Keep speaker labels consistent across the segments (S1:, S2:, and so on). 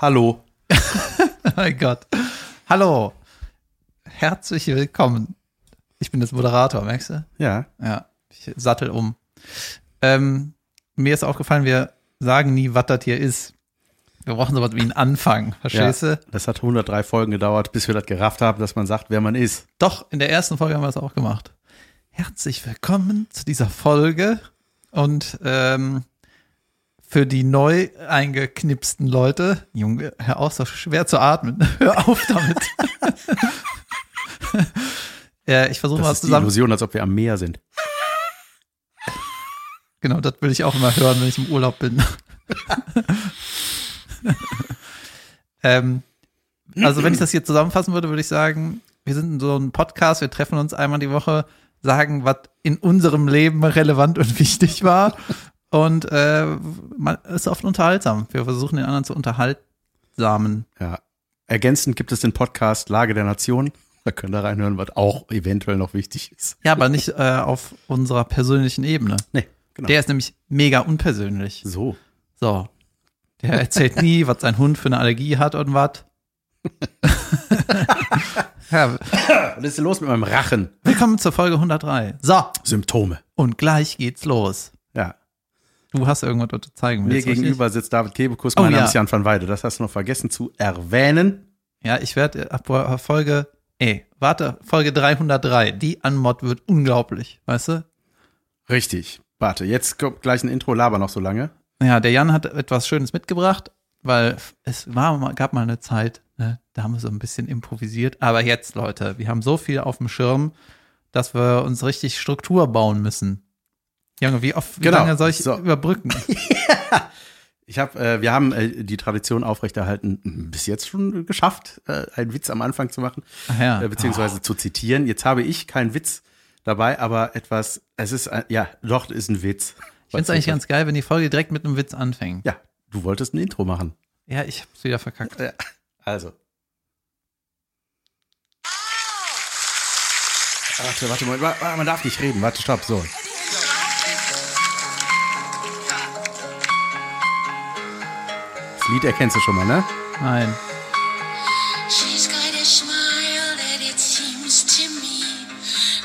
S1: Hallo.
S2: mein Gott. Hallo. Herzlich willkommen. Ich bin jetzt Moderator, merkst du?
S1: Ja.
S2: Ja, ich sattel um. Ähm, mir ist aufgefallen, wir sagen nie, was das hier ist. Wir brauchen sowas wie einen Anfang, verstehst
S1: ja.
S2: du?
S1: Das hat 103 Folgen gedauert, bis wir das gerafft haben, dass man sagt, wer man ist.
S2: Doch, in der ersten Folge haben wir das auch gemacht. Herzlich willkommen zu dieser Folge. Und ähm, für die neu eingeknipsten Leute, Junge, hör auf, so schwer zu atmen. Hör auf damit. ja, ich versuche mal
S1: ist die
S2: zusammen.
S1: Illusion, als ob wir am Meer sind.
S2: Genau, das will ich auch immer hören, wenn ich im Urlaub bin. ähm, also, wenn ich das hier zusammenfassen würde, würde ich sagen, wir sind so ein Podcast, wir treffen uns einmal die Woche, sagen, was in unserem Leben relevant und wichtig war. Und äh, man ist oft unterhaltsam. Wir versuchen den anderen zu unterhaltsamen.
S1: Ja. Ergänzend gibt es den Podcast Lage der Nation. Da könnt ihr reinhören, was auch eventuell noch wichtig ist.
S2: Ja, aber nicht äh, auf unserer persönlichen Ebene.
S1: Nee, genau.
S2: Der ist nämlich mega unpersönlich.
S1: so.
S2: So. Der erzählt nie, was sein Hund für eine Allergie hat und was. ja,
S1: Was ist denn los mit meinem Rachen?
S2: willkommen zur Folge 103. So,
S1: Symptome.
S2: und gleich geht's los. Du hast irgendwas, was du zeigen
S1: Mir
S2: willst. richtig?
S1: gegenüber sitzt David Kebekus,
S2: Oh,
S1: mein Name
S2: ja.
S1: ist Jan van Weide. Das hast du noch vergessen zu erwähnen.
S2: Ja, ich werde ab Folge, ey, warte, Folge 303. Die Anmod wird unglaublich, weißt du?
S1: Richtig. Warte, jetzt kommt gleich ein Intro, laber noch so lange.
S2: Ja, der Jan hat etwas Schönes mitgebracht, weil es war, gab mal eine Zeit, ne, da haben wir so ein bisschen improvisiert. Aber jetzt, Leute, wir haben so viel auf dem Schirm, dass wir uns richtig Struktur bauen müssen. Junge, wie oft, wie
S1: Genau,
S2: lange soll ich
S1: so.
S2: überbrücken?
S1: Ich habe, äh, wir haben äh, die Tradition aufrechterhalten, bis jetzt schon geschafft, äh, einen Witz am Anfang zu machen,
S2: Ach ja.
S1: äh, beziehungsweise zu zitieren. Jetzt habe ich keinen Witz dabei, aber etwas, es ist, ein, ja, doch, ist ein Witz.
S2: Ich finde es eigentlich ganz geil, wenn die Folge direkt mit einem Witz anfängt.
S1: Ja, du wolltest ein Intro machen.
S2: Ja, ich hab's wieder verkackt.
S1: Ja. Also. Warte, warte mal, wa- wa- man darf nicht reden. Warte, stopp, so. Das Lied erkennst du schon mal, ne?
S2: Nein.
S3: She's got a smile that it seems to me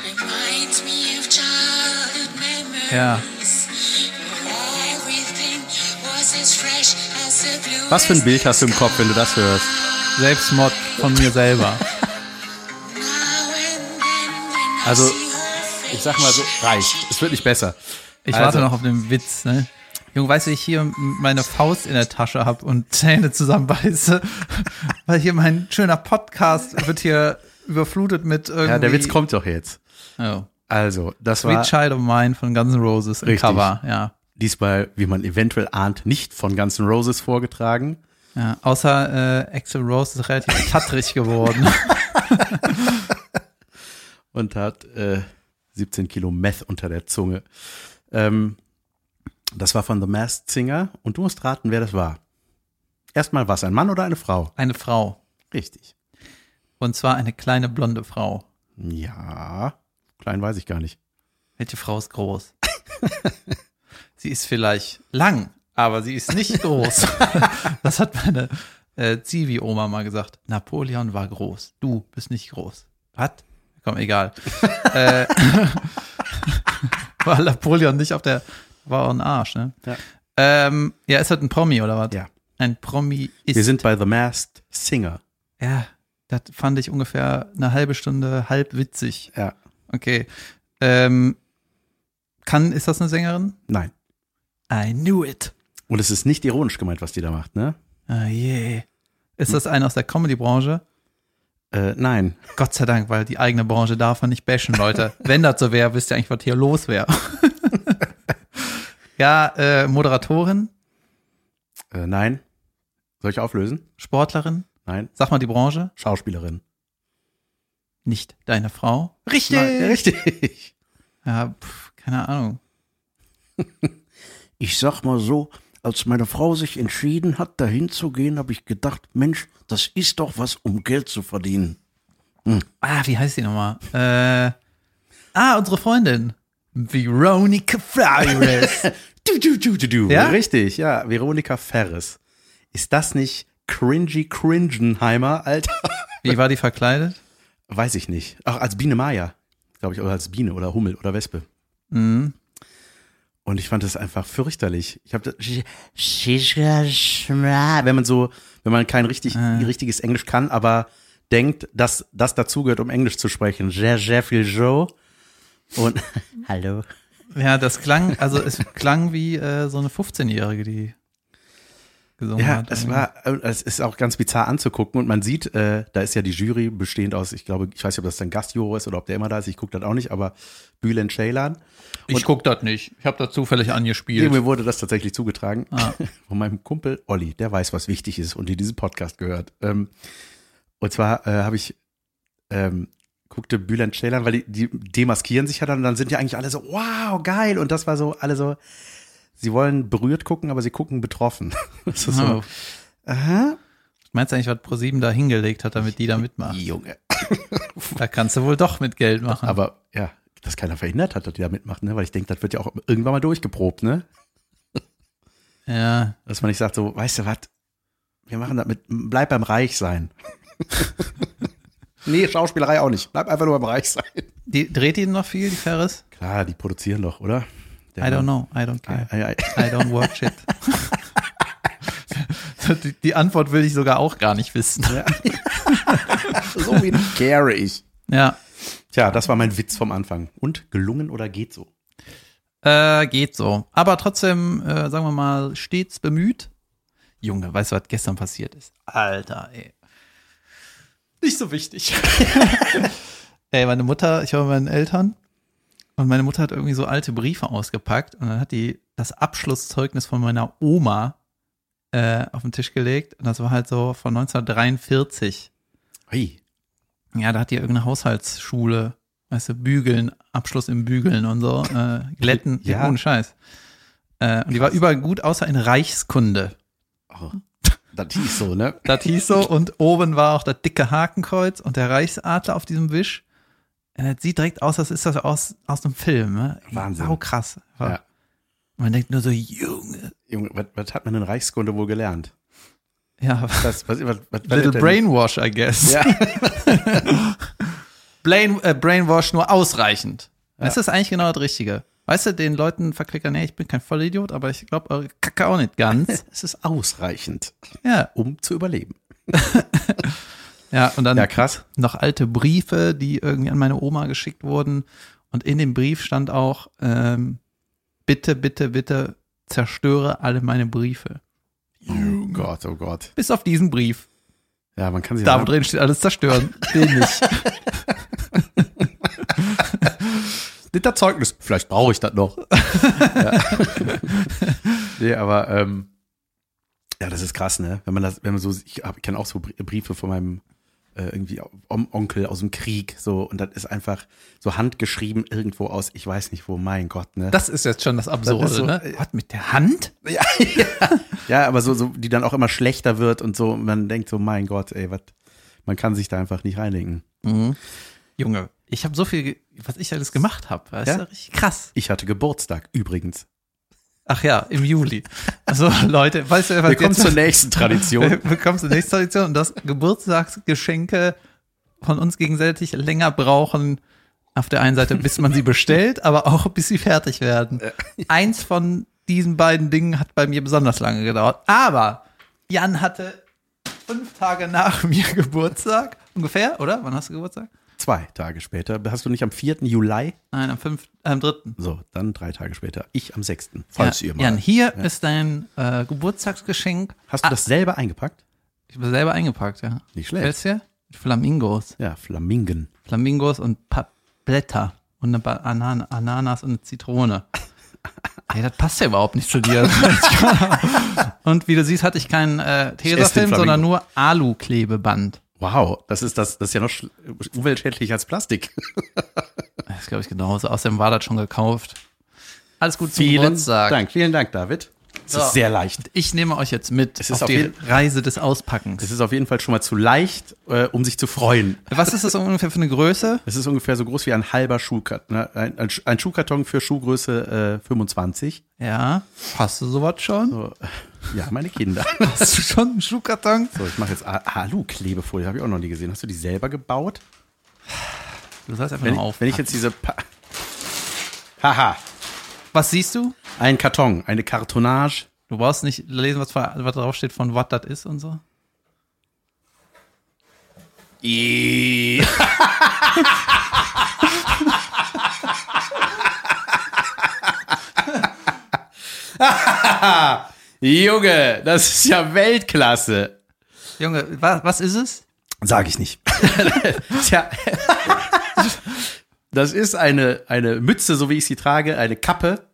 S3: reminds me of childhood memories.
S2: Ja.
S3: Was
S1: für ein Bild hast du im Kopf, wenn du das hörst?
S2: Selbstmord von mir selber.
S1: Also, Ich sag mal so, reicht. Es wird nicht besser.
S2: Ich
S1: Also-
S2: warte noch auf den Witz, ne? Junge, weißt du, ich hier meine Faust in der Tasche habe und Zähne zusammenbeiße, weil hier mein schöner Podcast wird hier überflutet mit irgendwie.
S1: Ja, der Witz kommt doch jetzt.
S2: Oh.
S1: Also, das war
S2: Sweet Child of Mine von Guns N' Roses im
S1: Richtig.
S2: Cover, ja.
S1: diesmal, wie man eventuell ahnt, nicht von Guns N' Roses vorgetragen.
S2: ja. Außer äh, Axel Rose ist relativ tattrig geworden.
S1: und hat äh, 17 Kilo Meth unter der Zunge. Ähm, das war von The Masked Singer und du musst raten, wer das war. Erstmal was, ein Mann oder eine Frau?
S2: Eine Frau.
S1: Richtig.
S2: Und zwar eine kleine blonde Frau.
S1: Ja, klein weiß ich gar nicht.
S2: Welche Frau ist groß? sie ist vielleicht lang, aber sie ist nicht groß. das hat meine äh, Zivi-Oma mal gesagt. Napoleon war groß. Du bist nicht groß. Was? Komm, egal. äh, war Napoleon nicht auf der, war auch ein Arsch, ne?
S1: Ja.
S2: Ähm, ja, ist halt ein Promi oder was?
S1: Ja.
S2: Ein Promi ist.
S1: Wir sind bei The Masked Singer.
S2: ja, das fand ich ungefähr eine halbe Stunde halb witzig.
S1: Ja.
S2: Okay. Ähm, kann, ist das eine Sängerin?
S1: Nein.
S2: I knew it.
S1: Und es ist nicht ironisch gemeint, was die da macht, ne?
S2: Ah, yeah. Ist das eine aus der Comedy-Branche?
S1: Äh, nein.
S2: Gott sei Dank, weil die eigene Branche darf man nicht bashen, Leute. Wenn das so wäre, wisst ihr eigentlich, was hier los wäre. Ja, äh, Moderatorin,
S1: Äh, nein. Soll ich auflösen?
S2: Sportlerin,
S1: Nein.
S2: sag mal die Branche,
S1: Schauspielerin.
S2: nicht deine Frau. Richtig.
S1: Nein, richtig.
S2: Ja, pf, keine Ahnung.
S4: Ich sag mal so, als meine Frau sich entschieden hat, dahin zu gehen, habe ich gedacht, Mensch, das ist doch was, um Geld zu verdienen.
S2: Ah, wie heißt die nochmal? Äh, ah, unsere Freundin. Veronica Flores.
S1: Du, du, du, du, du.
S2: Ja?
S1: Richtig, ja. Veronika Ferres. Ist das nicht cringy Cringenheimer, Alter.
S2: Wie war die verkleidet?
S1: Weiß ich nicht. Ach, als Biene Maya, glaube ich, oder als Biene oder Hummel oder Wespe.
S2: Mhm.
S1: Und ich fand das einfach fürchterlich. Ich habe wenn man so, wenn man kein richtig, richtiges Englisch kann, aber denkt, dass das dazugehört, um Englisch zu sprechen. Sehr, sehr viel Joe. Und hallo.
S2: Ja, das klang, also es klang wie äh, so eine 15-Jährige, die gesungen
S1: Ja,
S2: hat.
S1: es war, äh, es ist auch ganz bizarr anzugucken und man sieht, äh, da ist ja die Jury bestehend aus, ich glaube, ich weiß nicht, ob das dann Gastjuror ist oder ob der immer da ist, ich gucke das auch nicht, aber Bülent Ceylan.
S2: Ich guck das nicht. Ich habe da zufällig angespielt.
S1: Mir wurde das tatsächlich zugetragen
S2: Ah.
S1: von meinem Kumpel Olli, der weiß, was wichtig ist und die diesen Podcast gehört. Ähm, und zwar äh, habe ich ähm, guckte Bülent Ceylan, weil die, die demaskieren sich ja dann und dann sind ja eigentlich alle so, wow, geil. Und das war so, alle so, sie wollen berührt gucken, aber sie gucken betroffen. Das ist
S2: Oh.
S1: so, aha,
S2: Meinst du eigentlich, was ProSieben da hingelegt hat, damit die da mitmachen?
S1: Junge.
S2: Da kannst du wohl doch mit Geld machen.
S1: Aber ja, dass keiner verhindert hat, dass die da mitmachen, ne? weil ich denke, das wird ja auch irgendwann mal durchgeprobt, ne?
S2: ja,
S1: Dass man nicht sagt, so, weißt du was, wir machen das mit, bleib beim Reich sein. Nee, Schauspielerei auch nicht. Bleib einfach nur beim Reich sein.
S2: die, dreht die noch viel, die Ferris?
S1: Klar, die produzieren doch, oder?
S2: I don't know, I don't care.
S1: Ei, ei,
S2: I don't watch it. die, die Antwort will ich sogar auch gar nicht wissen.
S1: ei. so wenig care ich.
S2: Ja,
S1: Tja, das war mein Witz vom Anfang. Und gelungen oder geht so?
S2: äh, geht so. Aber trotzdem, äh, sagen wir mal, stets bemüht. Junge, weißt du, was gestern passiert ist? Alter, ey. Nicht so wichtig. ey, meine Mutter, ich war bei meinen Eltern und meine Mutter hat irgendwie so alte Briefe ausgepackt und dann hat die das Abschlusszeugnis von meiner Oma äh, auf den Tisch gelegt und das war halt so von 1943.
S1: Hey,
S2: Ja, da hat die irgendeine Haushaltsschule, weißt du, Bügeln, Abschluss im Bügeln und so, äh, Glätten, ja.
S1: Ja.
S2: ohne Scheiß. Äh, und die war überall gut, außer in Reichskunde.
S1: oh, das hieß so, ne?
S2: Das hieß so und oben war auch das dicke Hakenkreuz und der Reichsadler auf diesem Wisch. Das sieht direkt aus, als ist das aus, aus einem Film. Ne?
S1: Wahnsinn.
S2: Sau krass.
S1: Ja.
S2: Man denkt nur so, Junge.
S1: Junge, was, was hat man in Reichskunde wohl gelernt?
S2: Ja,
S1: Das, was, was, was,
S2: little brainwash, I guess.
S1: Ja.
S2: Brain, äh, Brainwash nur ausreichend. Das ist eigentlich genau das Richtige. Weißt du, den Leuten verklickern, nee, ich bin kein Vollidiot, aber ich glaube eure Kacke auch nicht ganz.
S1: Es ist ausreichend,
S2: Ja,
S1: um zu überleben.
S2: ja, und dann
S1: Ja, krass.
S2: noch alte Briefe, die irgendwie an meine Oma geschickt wurden. Und in dem Brief stand auch, ähm, bitte, bitte, bitte zerstöre alle meine Briefe.
S1: Oh Gott, oh Gott.
S2: Bis auf diesen Brief.
S1: Ja, man kann sich
S2: Da drin steht alles zerstören. Den nicht.
S1: Das Zeugnis, vielleicht brauche ich das noch. ja. Nee, aber ähm, ja, das ist krass, ne? Wenn man das, wenn man so, ich, kenne auch so Brie- Briefe von meinem äh, irgendwie On Onkel aus dem Krieg, so und das ist einfach so handgeschrieben irgendwo aus, ich weiß nicht wo, mein Gott, ne?
S2: Das ist jetzt schon das Absurde,
S1: Das so,
S2: ne?
S1: äh,
S2: Was, mit der Hand?
S1: ja, ja. ja, aber so, so, die dann auch immer schlechter wird und so, und man denkt so, mein Gott, ey, was, man kann sich da einfach nicht reindenken.
S2: Junge, ich habe so viel, was ich alles gemacht habe. Das
S1: Ja?
S2: ist ja richtig krass.
S1: Ich hatte Geburtstag übrigens.
S2: Ach ja, im Juli. Also Leute, weißt du, was
S1: Wir kommen zur nächsten Tradition.
S2: Wir kommen zur nächsten Tradition und das Geburtstagsgeschenke von uns gegenseitig länger brauchen. Auf der einen Seite, bis man sie bestellt, aber auch bis sie fertig werden. Eins von diesen beiden Dingen hat bei mir besonders lange gedauert. Aber Jan hatte fünf Tage nach mir Geburtstag, ungefähr, oder? Wann hast du Geburtstag?
S1: Zwei Tage später. Hast du nicht am 4. Juli?
S2: Nein, am fünf, äh, am dritten.
S1: So, dann drei Tage später. Ich am 6. Falls
S2: ja,
S1: ihr mal.
S2: Jan, hier ist dein äh, Geburtstagsgeschenk.
S1: Hast du das selber eingepackt?
S2: Ich habe selber eingepackt, ja.
S1: Nicht schlecht.
S2: Dir? Flamingos.
S1: Ja, Flamingen.
S2: Flamingos und pa Blätter und eine Banan Ananas und eine Zitrone. Ey, das passt ja überhaupt nicht zu dir. und wie du siehst, hatte ich keinen äh, Tesafilm, sondern nur Alu-Klebeband.
S1: Wow, das ist das, das ist ja noch umweltschädlicher als Plastik.
S2: Das glaube ich, genauso. Außerdem war das schon gekauft. Alles gut zum
S1: Vielen
S2: Geburtstag.
S1: Dank, vielen Dank, David. Es
S2: So.
S1: ist sehr leicht.
S2: Ich nehme euch jetzt mit
S1: Es ist
S2: auf
S1: auf
S2: die Reise des Auspackens.
S1: Es ist auf jeden Fall schon mal zu leicht, äh, um sich zu freuen.
S2: Was ist das ungefähr für eine Größe?
S1: Es ist ungefähr so groß wie ein halber Schuhkarton. Ne? Ein, ein, ein Schuhkarton für Schuhgröße äh, 25.
S2: Ja. Hast du sowas schon?
S1: So, Ja, meine Kinder.
S2: Hast du schon einen Schuhkarton?
S1: So, ich mache jetzt Alu-Klebefolie, habe ich auch noch nie gesehen. Hast du die selber gebaut?
S2: Du sollst einfach
S1: Wenn,
S2: auf.
S1: wenn ich jetzt diese. Pa Haha,
S2: Was siehst du?
S1: ein Karton, eine Kartonage.
S2: Du brauchst nicht lesen, was, was drauf steht von was das ist und so.
S1: Junge, das ist ja Weltklasse.
S2: Junge, was, was ist es?
S1: Sag ich nicht. Tja. Das ist eine, eine Mütze, so wie ich sie trage, eine Kappe.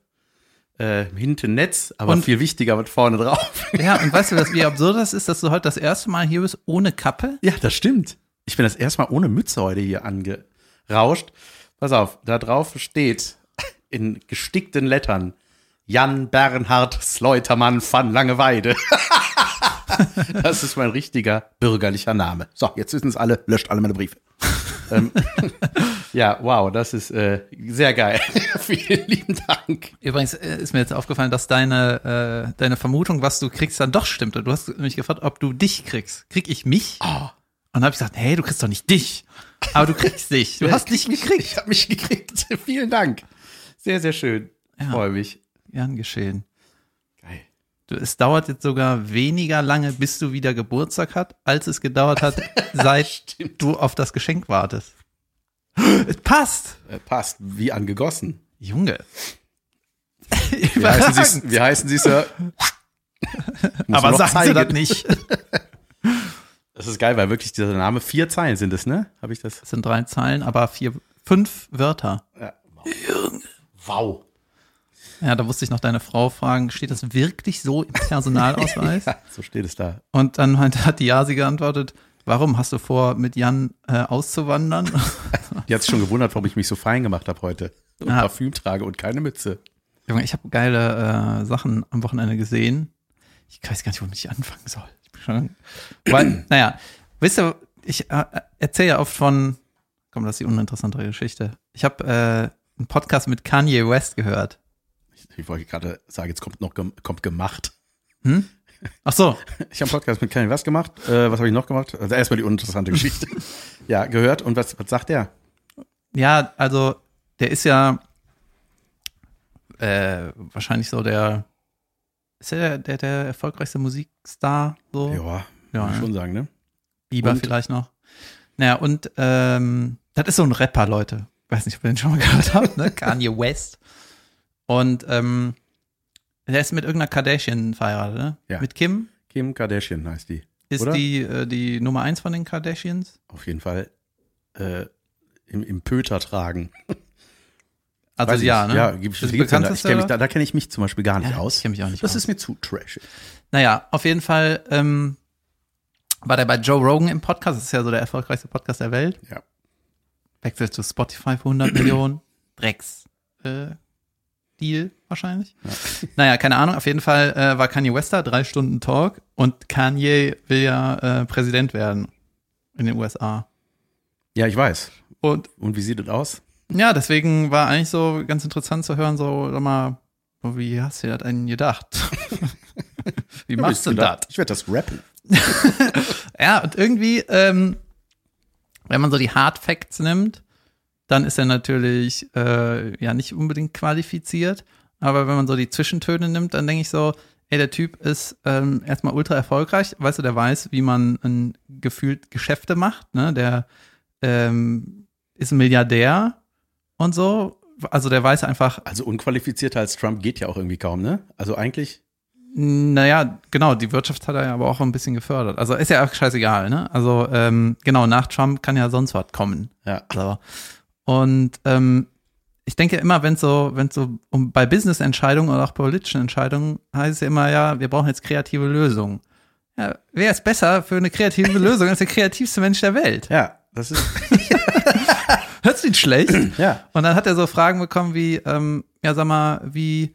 S1: Äh, hinten Netz, aber
S2: Und-
S1: viel wichtiger mit vorne drauf.
S2: Ja, und weißt du, was, wie absurd das ist, dass du heute das erste Mal hier bist ohne Kappe?
S1: Ja, das stimmt. Ich bin das erstmal ohne Mütze heute hier angerauscht. Pass auf, da drauf steht in gestickten Lettern Jan Bernhard Sleutermann van Langeweide. das ist mein richtiger bürgerlicher Name. So, jetzt wissen es alle, löscht alle meine Briefe. ähm, ja, wow, das ist äh, sehr geil. Vielen lieben Dank.
S2: Übrigens äh, ist mir jetzt aufgefallen, dass deine, äh, deine Vermutung, was du kriegst, dann doch stimmte. Du hast mich gefragt, ob du dich kriegst. Krieg ich mich? Und dann habe ich gesagt, hey, du kriegst doch nicht dich. Aber du kriegst dich. Du hast dich gekriegt.
S1: Ich habe mich gekriegt. Vielen Dank. Sehr, sehr schön.
S2: Ja.
S1: freue mich.
S2: Gern geschehen.
S1: Geil.
S2: Du, es dauert jetzt sogar weniger lange, bis du wieder Geburtstag hast, als es gedauert hat, seit du auf das Geschenk wartest. Es passt.
S1: Äh, passt, wie angegossen.
S2: Junge.
S1: Wie heißen Sie, wie heißen Sie Sir?
S2: Aber sagen Sie das nicht.
S1: Das ist geil, weil wirklich dieser Name vier Zeilen sind es, ne? Habe ich das?
S2: Das sind drei Zeilen, aber vier, fünf Wörter.
S1: Ja. Wow.
S2: Ja, da musste ich noch deine Frau fragen, steht das wirklich so im Personalausweis?
S1: Ja, so steht es da.
S2: Und dann meinte, hat die Jasi geantwortet, warum hast du vor, mit Jan äh, auszuwandern?
S1: Die hat sich schon gewundert, warum ich mich so fein gemacht habe heute. Und
S2: Ja.
S1: Parfüm trage und keine Mütze.
S2: Junge, ich habe geile äh, Sachen am Wochenende gesehen. Ich weiß gar nicht, womit ich anfangen soll. Ich schon, weil, naja, wisst ihr, ich äh, erzähle ja oft von, komm, das ist die uninteressantere Geschichte. Ich habe äh, einen Podcast mit Kanye West gehört.
S1: Ich, ich wollte gerade sagen, jetzt kommt noch kommt gemacht.
S2: Ach so,
S1: Ich habe einen Podcast mit Kenny was gemacht. Äh, was habe ich noch gemacht? Also erstmal die uninteressante Geschichte. ja, gehört. Und was, was sagt der?
S2: ja, also der ist ja äh, wahrscheinlich so der, ist er der, der, der erfolgreichste Musikstar so?
S1: Ja,
S2: Ja, ne?
S1: schon sagen, ne?
S2: Bieber
S1: Und?
S2: vielleicht noch. Naja, und ähm, das ist so ein Rapper, Leute. Weiß nicht, ob ihr den schon mal gehört habt, ne? Kanye West. Und ähm, der ist mit irgendeiner Kardashian verheiratet, ne?
S1: Ja.
S2: Mit Kim
S1: Kim Kardashian heißt die.
S2: ist
S1: Oder?
S2: die äh, die Nummer eins von den Kardashians.
S1: Auf jeden Fall äh, im, im Pöter tragen.
S2: Also
S1: Weiß ich
S2: ja,
S1: nicht.
S2: ne?
S1: Ja, gibt es
S2: Das
S1: ich kenn mich, da, da kenne ich mich zum Beispiel gar nicht
S2: Ja,
S1: aus.
S2: ich kenn mich auch nicht
S1: Das
S2: aus.
S1: ist mir zu trashig.
S2: Naja, auf jeden Fall ähm, war der bei Joe Rogan im Podcast. Das ist ja so der erfolgreichste Podcast der Welt.
S1: Ja.
S2: Wechselt zu Spotify für 100 Millionen. Drecks. Äh, Deal wahrscheinlich. Naja, keine Ahnung. Auf jeden Fall äh, war Kanye West da, drei Stunden Talk. Und Kanye will ja äh, Präsident werden in den USA.
S1: Ja, ich weiß.
S2: Und
S1: Und wie sieht das aus?
S2: ja, deswegen war eigentlich so ganz interessant zu hören, so, sag mal, oh, wie hast du dir das denn gedacht? wie machst du das?
S1: Ich werde das rappen.
S2: Ja, und irgendwie, ähm, wenn man so die Hard Facts nimmt, dann ist er natürlich äh, ja nicht unbedingt qualifiziert. Aber wenn man so die Zwischentöne nimmt, dann denke ich so, ey, der Typ ist ähm, erstmal ultra erfolgreich. Weißt du, der weiß, wie man ein, gefühlt Geschäfte macht. Ne? Der ähm, ist ein Milliardär und so. Also der weiß einfach,
S1: Also unqualifizierter als Trump geht ja auch irgendwie kaum, ne? Also eigentlich,
S2: Naja, genau, die Wirtschaft hat er ja aber auch ein bisschen gefördert. Also ist ja auch scheißegal, ne? Also, ähm, genau, nach Trump kann ja sonst was kommen.
S1: ja.
S2: So. Und ähm, ich denke immer, wenn so, wenn so um bei Business-Entscheidungen oder auch politischen Entscheidungen heißt es ja immer, ja, wir brauchen jetzt kreative Lösungen. Ja, wer ist besser für eine kreative Lösung als der kreativste Mensch der Welt?
S1: Ja, das ist,
S2: Hört's nicht schlecht?
S1: ja.
S2: Und dann hat er so Fragen bekommen wie, ähm, ja, sag mal, wie,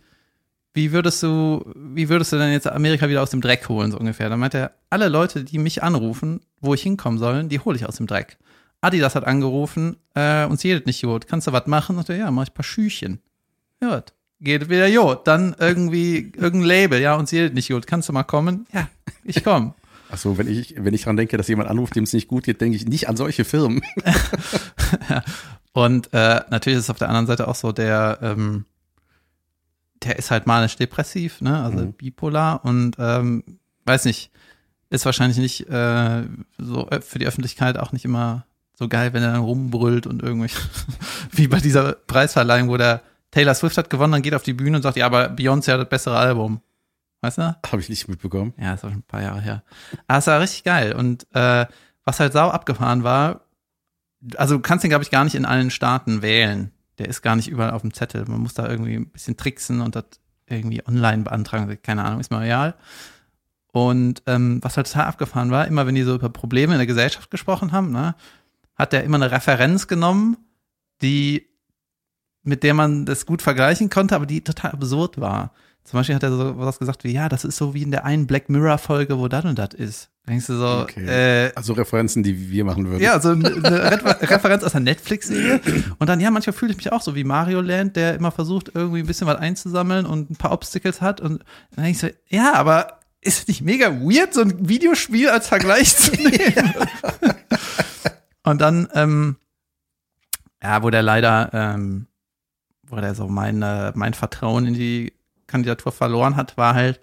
S2: wie würdest du, wie würdest du denn jetzt Amerika wieder aus dem Dreck holen, so ungefähr? Dann meinte er, alle Leute, die mich anrufen, wo ich hinkommen soll, die hole ich aus dem Dreck. Adidas hat angerufen, äh, uns jedet nicht gut. Kannst du was machen? Und er, ja, mach ich ein paar Schüchen. Ja, geht wieder gut. Dann irgendwie irgendein Label, ja, uns geht nicht gut. Kannst du mal kommen? Ja, ich komme.
S1: Achso, wenn ich, wenn ich dran denke, dass jemand anruft, dem es nicht gut geht, denke ich nicht an solche Firmen.
S2: Und äh, natürlich ist es auf der anderen Seite auch so, der, ähm, der ist halt manisch-depressiv, ne? Also
S1: Mhm.
S2: bipolar und ähm, weiß nicht, ist wahrscheinlich nicht äh, so äh, für die Öffentlichkeit auch nicht immer so geil, wenn er dann rumbrüllt und irgendwie, wie bei dieser Preisverleihung, wo der Taylor Swift hat gewonnen, dann geht auf die Bühne und sagt, ja, aber Beyoncé hat das bessere Album. Weißt du?
S1: Habe ich nicht mitbekommen.
S2: Ja, ist auch schon ein paar Jahre her. Aber es war richtig geil. Und äh, was halt sau abgefahren war, also du kannst den, glaube ich, gar nicht in allen Staaten wählen. Der ist gar nicht überall auf dem Zettel. Man muss da irgendwie ein bisschen tricksen und das irgendwie online beantragen. Keine Ahnung, ist mir real. Und ähm, was halt total abgefahren war, immer wenn die so über Probleme in der Gesellschaft gesprochen haben, ne, hat der immer eine Referenz genommen, die mit der man das gut vergleichen konnte, aber die total absurd war. Zum Beispiel hat er so was gesagt wie, ja, das ist so wie in der einen Black Mirror Folge, wo das und das ist. Denkst du so,
S1: Okay.
S2: äh,
S1: Also Referenzen, die wir machen würden.
S2: ja, so eine Re Referenz aus einer Netflix-Serie. Und dann, ja, manchmal fühle ich mich auch so wie Mario Land, der immer versucht, irgendwie ein bisschen was einzusammeln und ein paar Obstacles hat. Und dann denke ich so, ja, aber ist es nicht mega weird, so ein Videospiel als Vergleich zu nehmen? Und dann, ähm, ja, wo der leider, ähm, wo der so mein, äh, mein Vertrauen in die Kandidatur verloren hat, war halt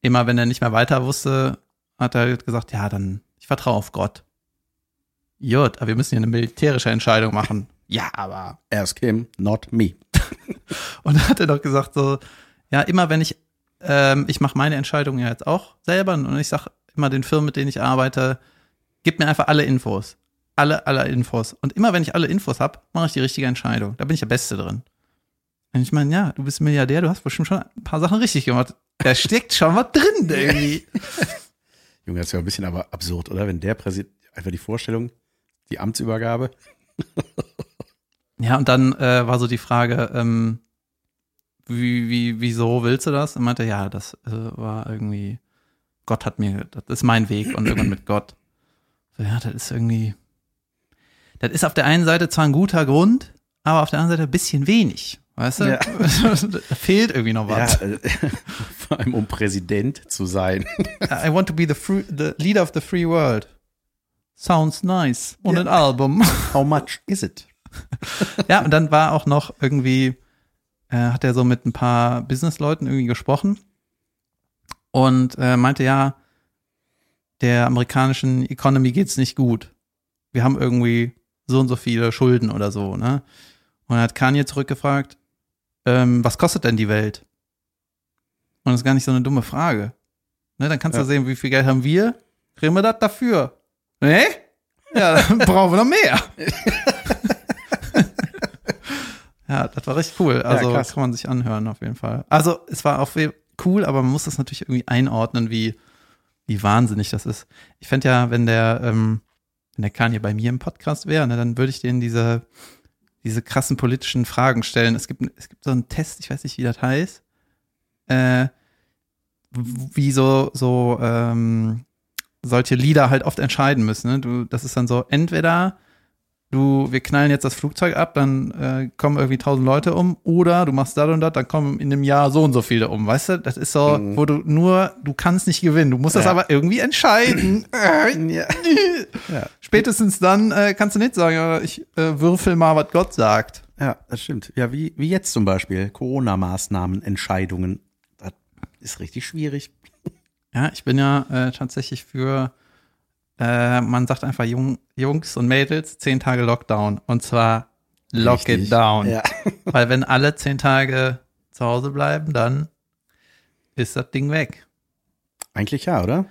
S2: immer, wenn er nicht mehr weiter wusste, hat er halt gesagt, ja, dann, ich vertraue auf Gott. Jut, aber wir müssen hier eine militärische Entscheidung machen. Ja, aber.
S1: Ask him, not me.
S2: Und dann hat er doch gesagt so, ja, immer wenn ich, ähm, ich mache meine Entscheidung ja jetzt auch selber und ich sag immer den Firmen, mit denen ich arbeite, gib mir einfach alle Infos. Alle, alle Infos. Und immer wenn ich alle Infos habe, mache ich die richtige Entscheidung. Da bin ich der Beste drin. Und ich meine, ja, du bist Milliardär, du hast bestimmt schon ein paar Sachen richtig gemacht. Da steckt schon was drin irgendwie.
S1: Junge, das ist ja ein bisschen aber absurd, oder? Wenn der Präsident, einfach die Vorstellung, die Amtsübergabe.
S2: Ja, und dann äh, war so die Frage, ähm, wie, wie, wieso willst du das? Und meinte, ja, das äh, war irgendwie, Gott hat mir, das ist mein Weg und irgendwann mit Gott. So, ja, das ist irgendwie, das ist auf der einen Seite zwar ein guter Grund, aber auf der anderen Seite ein bisschen wenig. Weißt du?
S1: Ja.
S2: da fehlt irgendwie noch was.
S1: Ja, äh, vor allem um Präsident zu sein.
S2: I want to be the, free, the leader of the free world. Sounds nice. Und
S1: Ja.
S2: ein Album.
S1: How much is it?
S2: Ja, und dann war auch noch irgendwie, äh, hat er so mit ein paar Businessleuten irgendwie gesprochen und äh, meinte, ja, der amerikanischen Economy geht's nicht gut. Wir haben irgendwie so und so viele Schulden oder so, ne? Und dann hat Kanye zurückgefragt, ähm, was kostet denn die Welt? Und das ist gar nicht so eine dumme Frage. Ne, dann kannst du
S1: Ja.
S2: sehen, wie viel Geld haben wir? Kriegen wir das dafür? Ne? Ja, dann brauchen wir noch mehr. Ja, das war richtig cool. Also
S1: krass.
S2: kann man sich anhören auf jeden Fall. Also es war auch cool, aber man muss das natürlich irgendwie einordnen, wie, wie wahnsinnig das ist. Ich fände ja, wenn der, ähm, wenn der Kanye bei mir im Podcast wäre, ne, dann würde ich denen diese, diese krassen politischen Fragen stellen. Es gibt, es gibt so einen Test, ich weiß nicht, wie das heißt, äh, wie so, so ähm, solche Lieder halt oft entscheiden müssen. Ne? Du, das ist dann so, entweder du, wir knallen jetzt das Flugzeug ab, dann äh, kommen irgendwie tausend Leute um, oder du machst das und das, dann kommen in einem Jahr so und so viele um, weißt du? Das ist so, wo du nur, du kannst nicht gewinnen, du musst das
S1: Ja.
S2: aber irgendwie entscheiden.
S1: Ja.
S2: Spätestens dann äh, kannst du nicht sagen, ich äh, würfel mal, was Gott sagt.
S1: Ja, das stimmt. Ja, wie, wie jetzt zum Beispiel. Corona-Maßnahmen, Entscheidungen. Das ist richtig schwierig.
S2: Ja, ich bin ja äh, tatsächlich für, äh, man sagt einfach Jung, Jungs und Mädels, zehn Tage Lockdown. Und zwar lock
S1: Richtig.
S2: it down.
S1: Ja.
S2: Weil wenn alle zehn Tage zu Hause bleiben, dann ist das Ding weg.
S1: Eigentlich ja, oder?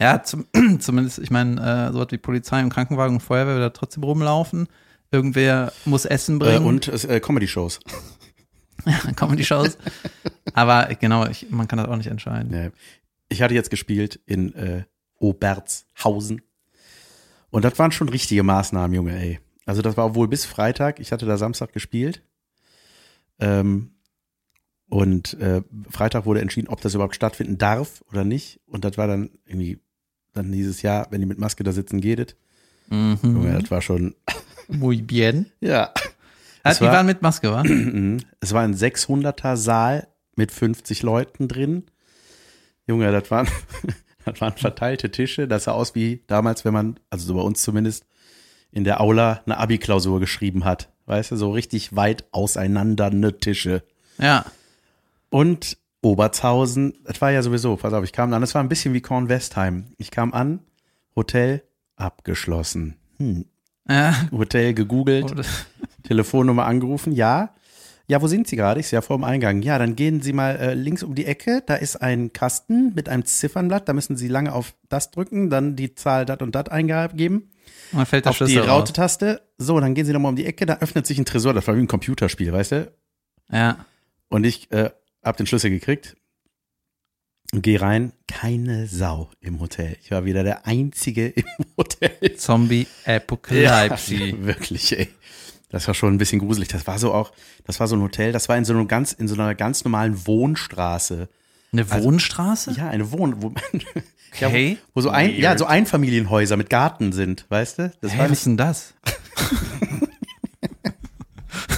S2: Ja, zum, zumindest, ich meine, äh, so was wie Polizei und Krankenwagen und Feuerwehr wird da trotzdem rumlaufen. Irgendwer muss Essen
S1: Äh,
S2: bringen.
S1: und äh, Comedy-Shows.
S2: dann kommen die Shows. Aber genau, ich, man kann das auch nicht entscheiden.
S1: Ja. Ich hatte jetzt gespielt in äh, Obertshausen. Und das waren schon richtige Maßnahmen, Junge, ey. Also das war wohl bis Freitag. Ich hatte da Samstag gespielt. Ähm, und äh, Freitag wurde entschieden, ob das überhaupt stattfinden darf oder nicht. Und das war dann irgendwie dann dieses Jahr, wenn die mit Maske da sitzen, geht es. Junge,
S2: Mhm.
S1: das war schon,
S2: Muy bien.
S1: ja. Es
S2: die
S1: war-
S2: waren mit Maske, wa?
S1: Es war ein 600er Saal mit 50 Leuten drin. Junge, das waren, das waren verteilte Tische. Das sah aus wie damals, wenn man, also so bei uns zumindest, in der Aula eine Abi-Klausur geschrieben hat. Weißt du, so richtig weit auseinandernde Tische.
S2: Ja.
S1: Und Obertshausen, das war ja sowieso, pass auf, ich kam an, das war ein bisschen wie Kornwestheim. Ich kam an, Hotel abgeschlossen. Hm.
S2: Ja.
S1: Hotel gegoogelt, Telefonnummer angerufen, ja. Ja, wo sind Sie gerade? Ich sehe ja vor dem Eingang. Ja, dann gehen Sie mal äh, links um die Ecke. Da ist ein Kasten mit einem Ziffernblatt. Da müssen Sie lange auf das drücken, dann die Zahl dat und dat eingeben.
S2: Und dann fällt der
S1: Auf die
S2: Schlüssel raus.
S1: Raute-Taste. So, dann gehen Sie nochmal um die Ecke. Da öffnet sich ein Tresor. Das war wie ein Computerspiel, weißt du?
S2: Ja.
S1: Und ich äh, hab den Schlüssel gekriegt. Und geh rein. Keine Sau im Hotel. Ich war wieder der Einzige im Hotel.
S2: Zombie Apocalypse.
S1: Ja, wirklich, ey. Das war schon ein bisschen gruselig. Das war so auch, das war so ein Hotel, das war in so einem ganz, in so einer ganz normalen Wohnstraße.
S2: Eine Wohnstraße?
S1: Ja, eine Wohn, wo, ja,
S2: Okay.
S1: wo, wo so ein, ja,
S2: Weird.
S1: so Einfamilienhäuser mit Garten sind, weißt du? Das
S2: Hä,
S1: war
S2: was ist denn das?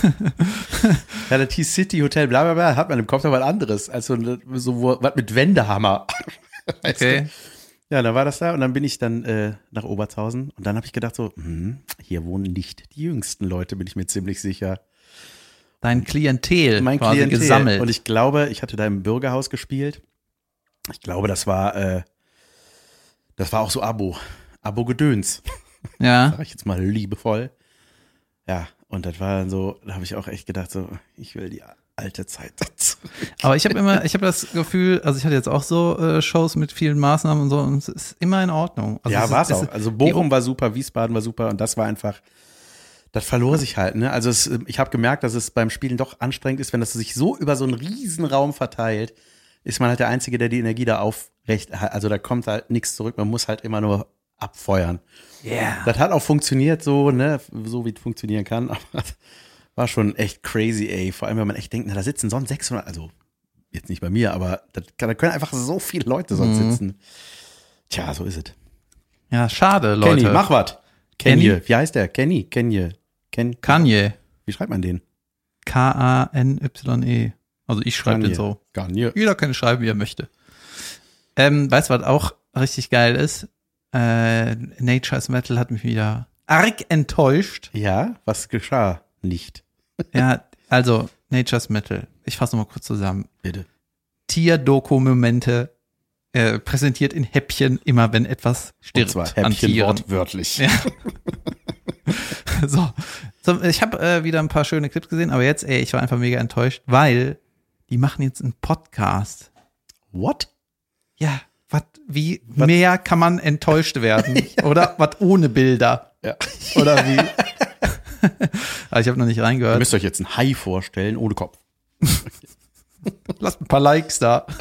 S1: ja, das hieß City Hotel, bla, bla, bla, hat man im Kopf noch was anderes, als so, was mit Wendehammer. Weißt
S2: Okay.
S1: du? Ja, dann war das da und dann bin ich dann äh, nach Obertshausen und dann habe ich gedacht so, hm, hier wohnen nicht die jüngsten Leute, bin ich mir ziemlich sicher.
S2: Dein Klientel
S1: mein
S2: quasi
S1: Klientel.
S2: gesammelt.
S1: Und ich glaube, ich hatte da im Bürgerhaus gespielt. Ich glaube, das war, äh, das war auch so Abo. Abo-Gedöns,
S2: ja.
S1: sag ich jetzt mal liebevoll. Ja, und das war dann so, da habe ich auch echt gedacht, so, ich will die alte Zeit.
S2: Aber ich habe immer, ich habe das Gefühl, also ich hatte jetzt auch so äh, Shows mit vielen Maßnahmen und so und es ist immer in Ordnung. Also
S1: ja, war es
S2: ist-
S1: auch. Also Bochum war super, Wiesbaden war super und das war einfach, das verlor sich halt. Ne? Also es, ich habe gemerkt, dass es beim Spielen doch anstrengend ist, wenn das sich so über so einen riesen Raum verteilt, ist man halt der Einzige, der die Energie da aufrecht hat. Also da kommt halt nichts zurück, man muss halt immer nur abfeuern.
S2: Yeah.
S1: Das hat auch funktioniert so, ne, so wie es funktionieren kann, aber war schon echt crazy, ey. Vor allem, wenn man echt denkt, na, da sitzen sonst 600, also jetzt nicht bei mir, aber das, da können einfach so viele Leute sonst
S2: Mhm.
S1: sitzen. Tja, so ist es.
S2: Ja, schade, Leute.
S1: Kenny, mach was.
S2: Kenny?
S1: Kenny, wie heißt der? Kenny, Kenny, Ken,
S2: Kanye.
S1: wie schreibt man den?
S2: K-A-N-Y-E. Also ich schreibe den so.
S1: Kanye.
S2: Jeder kann schreiben, wie er möchte. Ähm, weißt du, was auch richtig geil ist? Äh, Nature's Metal hat mich wieder arg enttäuscht.
S1: Ja, was geschah? Nicht.
S2: Ja, also Nature's Metal. Ich fasse noch mal kurz zusammen.
S1: Bitte.
S2: Tierdokumente äh, präsentiert in Häppchen immer, wenn etwas
S1: Und
S2: stirbt
S1: zwar
S2: an
S1: Häppchen wortwörtlich.
S2: Ja. so. so, ich habe äh, wieder ein paar schöne Clips gesehen, aber jetzt, ey, ich war einfach mega enttäuscht, weil die machen jetzt einen Podcast.
S1: What?
S2: Ja, was, wie mehr kann man enttäuscht werden? Oder was ohne Bilder?
S1: Ja.
S2: Oder wie? aber ich habe noch nicht
S1: Ihr
S2: reingehört.
S1: müsst euch jetzt ein Hai vorstellen, ohne Kopf.
S2: Lasst ein paar Likes da.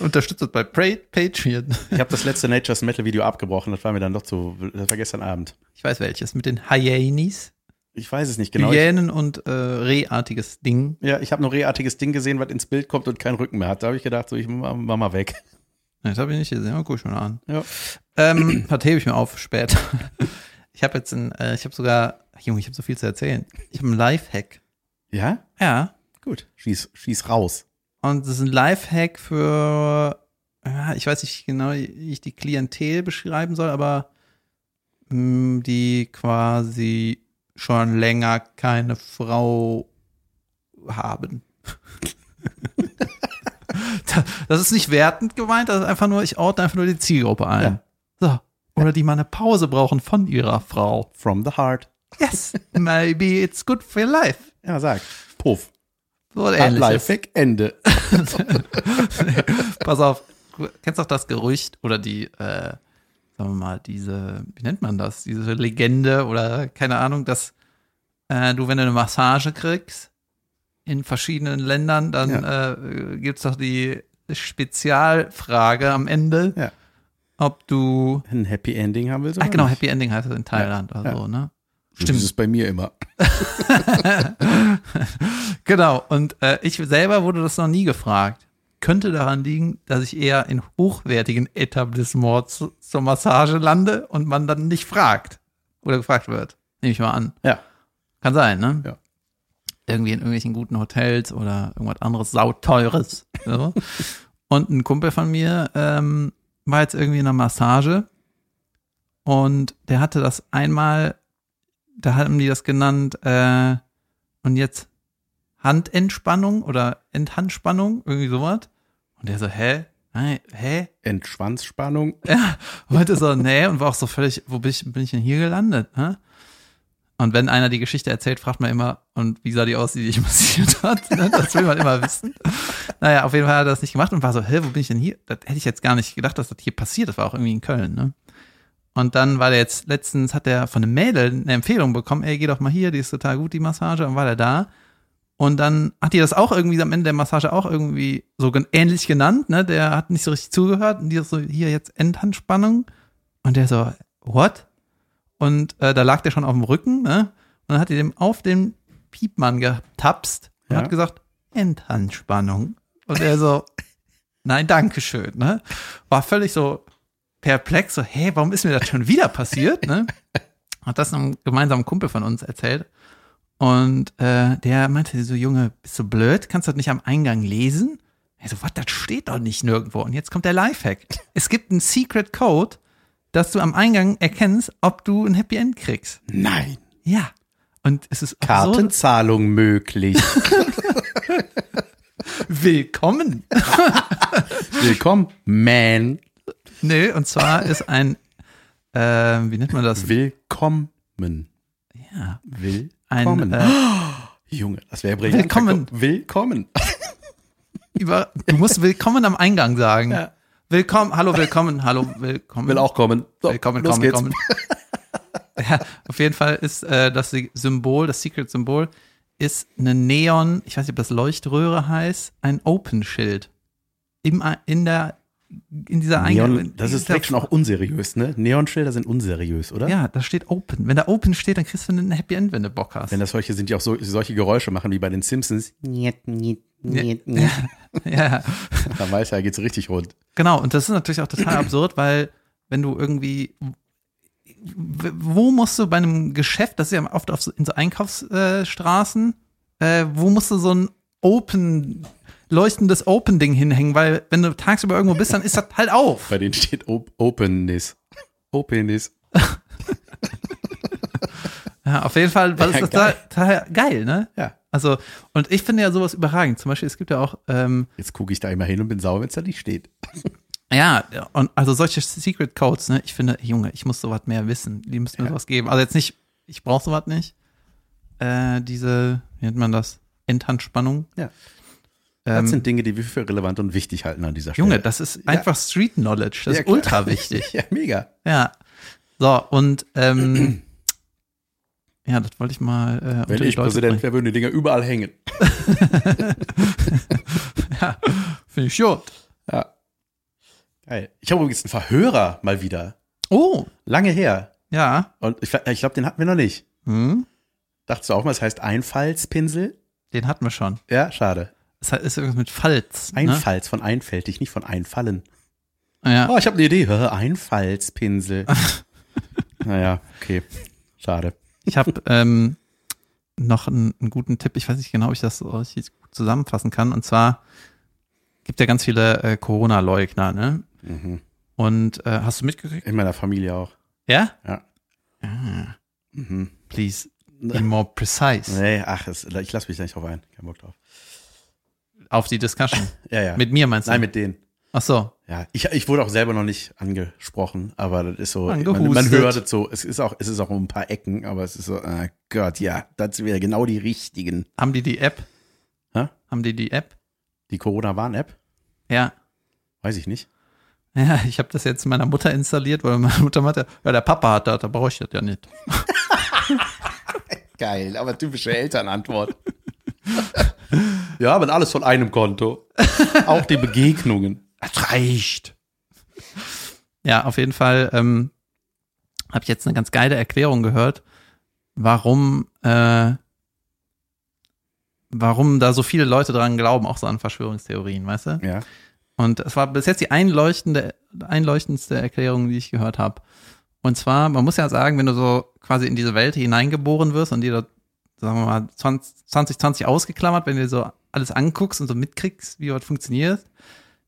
S2: Unterstützt uns bei Pa- Patreon.
S1: Ich habe das letzte Nature's Metal Video abgebrochen, das war mir dann doch zu, das war gestern Abend.
S2: Ich weiß welches, mit den Hyenis.
S1: Ich weiß es nicht genau.
S2: Hyänen und äh, Rehartiges Ding.
S1: ja, ich habe nur rehartiges Ding gesehen, was ins Bild kommt und keinen Rücken mehr hat. Da habe ich gedacht, so, ich mach, mal weg.
S2: Das habe ich nicht gesehen, aber guck ich mal an.
S1: Ja.
S2: Ähm, das hebe ich mir auf später. Ich habe jetzt ein, äh, ich habe sogar, Junge, ich habe so viel zu erzählen. Ich habe einen Lifehack.
S1: Ja?
S2: Ja.
S1: Gut. Schieß, schieß raus.
S2: Und das ist ein Lifehack für, ja, ich weiß nicht genau, wie ich die Klientel beschreiben soll, aber mh, die quasi schon länger keine Frau haben. Da- das ist nicht wertend gemeint, das ist einfach nur, ich ordne einfach nur die Zielgruppe ein. So. Oder die mal eine Pause brauchen von ihrer Frau.
S1: From the heart.
S2: Yes, maybe it's good for your life.
S1: Ja, sag. Puff.
S2: So ähnliches.
S1: Lifehack, Ende.
S2: Pass auf, du kennst doch das Gerücht oder die, äh, sagen wir mal, diese, wie nennt man das? Diese Legende oder keine Ahnung, dass äh, du, wenn du eine Massage kriegst in verschiedenen Ländern, dann äh, gibt's doch die Spezialfrage am Ende,
S1: Ja.
S2: Ob du,
S1: Ein Happy Ending haben wir so.
S2: ach genau, Happy Ending heißt es in Thailand oder
S1: Ja.
S2: so, ne?
S1: Das ist bei mir immer.
S2: Genau, und äh, ich selber wurde das noch nie gefragt. Könnte daran liegen, dass ich eher in hochwertigen Etablissements zu, zur Massage lande und man dann nicht fragt oder gefragt wird. Nehme ich mal an.
S1: Ja.
S2: Kann sein, ne?
S1: Ja.
S2: Irgendwie in irgendwelchen guten Hotels oder irgendwas anderes sauteures. So. Und ein Kumpel von mir ähm, war jetzt irgendwie in einer Massage und der hatte das einmal, da haben die das genannt, äh, und jetzt Handentspannung oder Endhandspannung, irgendwie sowas. Und der so, hä? Nein, hä?
S1: Entschwanzspannung.
S2: Ja, wollte so, nee, und war auch so völlig, wo bin ich, bin ich denn hier gelandet? Ne? Und wenn einer die Geschichte erzählt, fragt man immer, und wie sah die aus, die dich massiert hat? Ne? Das will man immer wissen. Naja, auf jeden Fall hat er das nicht gemacht und war so, hä, wo bin ich denn hier? Das hätte ich jetzt gar nicht gedacht, dass das hier passiert. Das war auch irgendwie in Köln, ne? Und dann war der jetzt, letztens hat er von einem Mädel eine Empfehlung bekommen, ey, geh doch mal hier, die ist total gut, die Massage. Und war der da. Und dann hat die das auch irgendwie am Ende der Massage auch irgendwie so ähnlich genannt, ne? Der hat nicht so richtig zugehört und die so, hier jetzt Endhandspannung. Und der so, what? Und äh, da lag der schon auf dem Rücken, ne? Und dann hat die dem auf den Piepmann getapst und
S1: Ja.
S2: hat gesagt, Endhandspannung. Und er so, nein, danke schön, ne? War völlig so perplex, so, hä, warum ist mir das schon wieder passiert, ne? Hat das einem gemeinsamen Kumpel von uns erzählt. Und äh, der meinte so, Junge, bist du blöd? Kannst du das nicht am Eingang lesen? Er so, was, das steht doch nicht nirgendwo. Und jetzt kommt der Lifehack. Es gibt einen Secret Code, dass du am Eingang erkennst, ob du ein Happy End kriegst.
S1: Nein.
S2: Ja. Und es ist.
S1: Kartenzahlung möglich.
S2: Willkommen.
S1: Willkommen, man.
S2: Nö, und zwar ist ein, äh, wie nennt man das?
S1: Willkommen.
S2: Ja,
S1: Willkommen.
S2: ein, äh,
S1: Junge, das wäre brillant.
S2: Willkommen.
S1: Willkommen.
S2: über, du musst willkommen am Eingang sagen.
S1: Ja.
S2: Willkommen, hallo, willkommen, hallo, willkommen.
S1: Will auch kommen. So,
S2: Willkommen,
S1: los
S2: kommen,
S1: geht's.
S2: kommen. ja, auf jeden Fall ist äh, das Symbol, das Secret-Symbol, ist eine Neon, ich weiß nicht, ob das Leuchtröhre heißt, ein Open-Schild. In der, in dieser Eingang.
S1: Das ist direkt schon auch unseriös, ne? Neonschilder sind unseriös, oder?
S2: Ja, da steht Open. Wenn da Open steht, dann kriegst du ein Happy End, wenn du Bock hast.
S1: Wenn das solche sind, die auch so, solche Geräusche machen wie bei den Simpsons,
S4: Niet, niet, niet, niet.
S2: ja,
S1: dann weiß er, geht's richtig rund.
S2: genau. Und das ist natürlich auch total absurd, weil wenn du irgendwie, wo musst du bei einem Geschäft, das ist ja oft auf so, in so Einkaufsstraßen, äh, wo musst du so ein Open, leuchtendes Open-Ding hinhängen, weil wenn du tagsüber irgendwo bist, dann ist das halt auf.
S1: Bei denen steht Op Openness. Openness.
S2: Ja, auf jeden Fall war das
S1: Ja,
S2: total, total geil, ne?
S1: Ja.
S2: Also, und ich finde ja sowas überragend. Zum Beispiel, es gibt ja auch, ähm,
S1: Jetzt gucke ich da immer hin und bin sauer, wenn es da nicht steht.
S2: Ja, und also solche Secret Codes, ne? Ich finde, Junge, ich muss sowas mehr wissen. Die müssen mir
S1: Ja.
S2: sowas geben. Also jetzt nicht, ich brauche sowas nicht. Äh, diese, wie nennt man das? Endhandspannung.
S1: Ja. Das
S2: Ähm,
S1: sind Dinge, die wir für relevant und wichtig halten an dieser Stelle.
S2: Junge, das ist einfach Street Knowledge. Das
S1: Ja,
S2: ist ultra wichtig.
S1: ja, mega.
S2: ja. So, und ähm, ja, das wollte ich mal äh,
S1: Wenn ich
S2: Leute
S1: Präsident wäre, würden die Dinger überall hängen.
S2: Ja, finde ich schon.
S1: Ja. Geil. Ich habe übrigens einen Verhörer mal wieder.
S2: Oh,
S1: Lange her.
S2: ja.
S1: Und ich, ich glaube, den hatten wir noch nicht.
S2: Hm,
S1: Dachtest du auch mal, es heißt Einfallspinsel?
S2: den hatten wir schon.
S1: Ja, schade.
S2: Es ist irgendwas mit Falz. Ne?
S1: Einfalls von einfältig, nicht von einfallen.
S2: Ja.
S1: Oh, ich habe eine Idee. Einfallspinsel. naja, okay. Schade.
S2: Ich habe ähm, noch einen, einen guten Tipp. Ich weiß nicht genau, ob ich das so richtig gut zusammenfassen kann. Und zwar gibt ja ganz viele äh, Corona-Leugner, ne?
S1: Mhm.
S2: Und äh, hast du mitgekriegt?
S1: In meiner Familie auch.
S2: Ja?
S1: Ja.
S2: Ah,
S1: Mhm.
S2: please be more precise
S1: Nee, ach, es, ich lasse mich da nicht drauf ein. Kein Bock drauf.
S2: Auf die Discussion.
S1: Ja, ja.
S2: Mit mir meinst du?
S1: Nein, mit denen.
S2: Ach so.
S1: Ja, ich, ich wurde auch selber noch nicht angesprochen, aber das ist so, man,
S2: Angehustet.
S1: man hört es so, es ist auch, es ist auch um ein paar Ecken, aber es ist so, ah Gott, ja, das wäre genau die richtigen.
S2: Haben die die App?
S1: Hä?
S2: Haben die die App?
S1: Die Corona-Warn-App?
S2: Ja.
S1: Weiß ich nicht.
S2: Ja, ich habe das jetzt meiner Mutter installiert, weil meine Mutter meinte, ja, der Papa hat das, da brauche ich das ja nicht.
S1: Geil, aber typische Elternantwort. ja, aber alles von einem Konto. Auch die Begegnungen.
S2: Das reicht. Ja, auf jeden Fall ähm, habe ich jetzt eine ganz geile Erklärung gehört, warum äh, warum da so viele Leute dran glauben, auch so an Verschwörungstheorien, weißt du?
S1: Ja.
S2: Und es war bis jetzt die einleuchtende, einleuchtendste Erklärung, die ich gehört habe. Und zwar, man muss ja sagen, wenn du so quasi in diese Welt hineingeboren wirst und dir das sagen wir mal, 20, 2020 ausgeklammert, wenn du so alles anguckst und so mitkriegst, wie was funktioniert,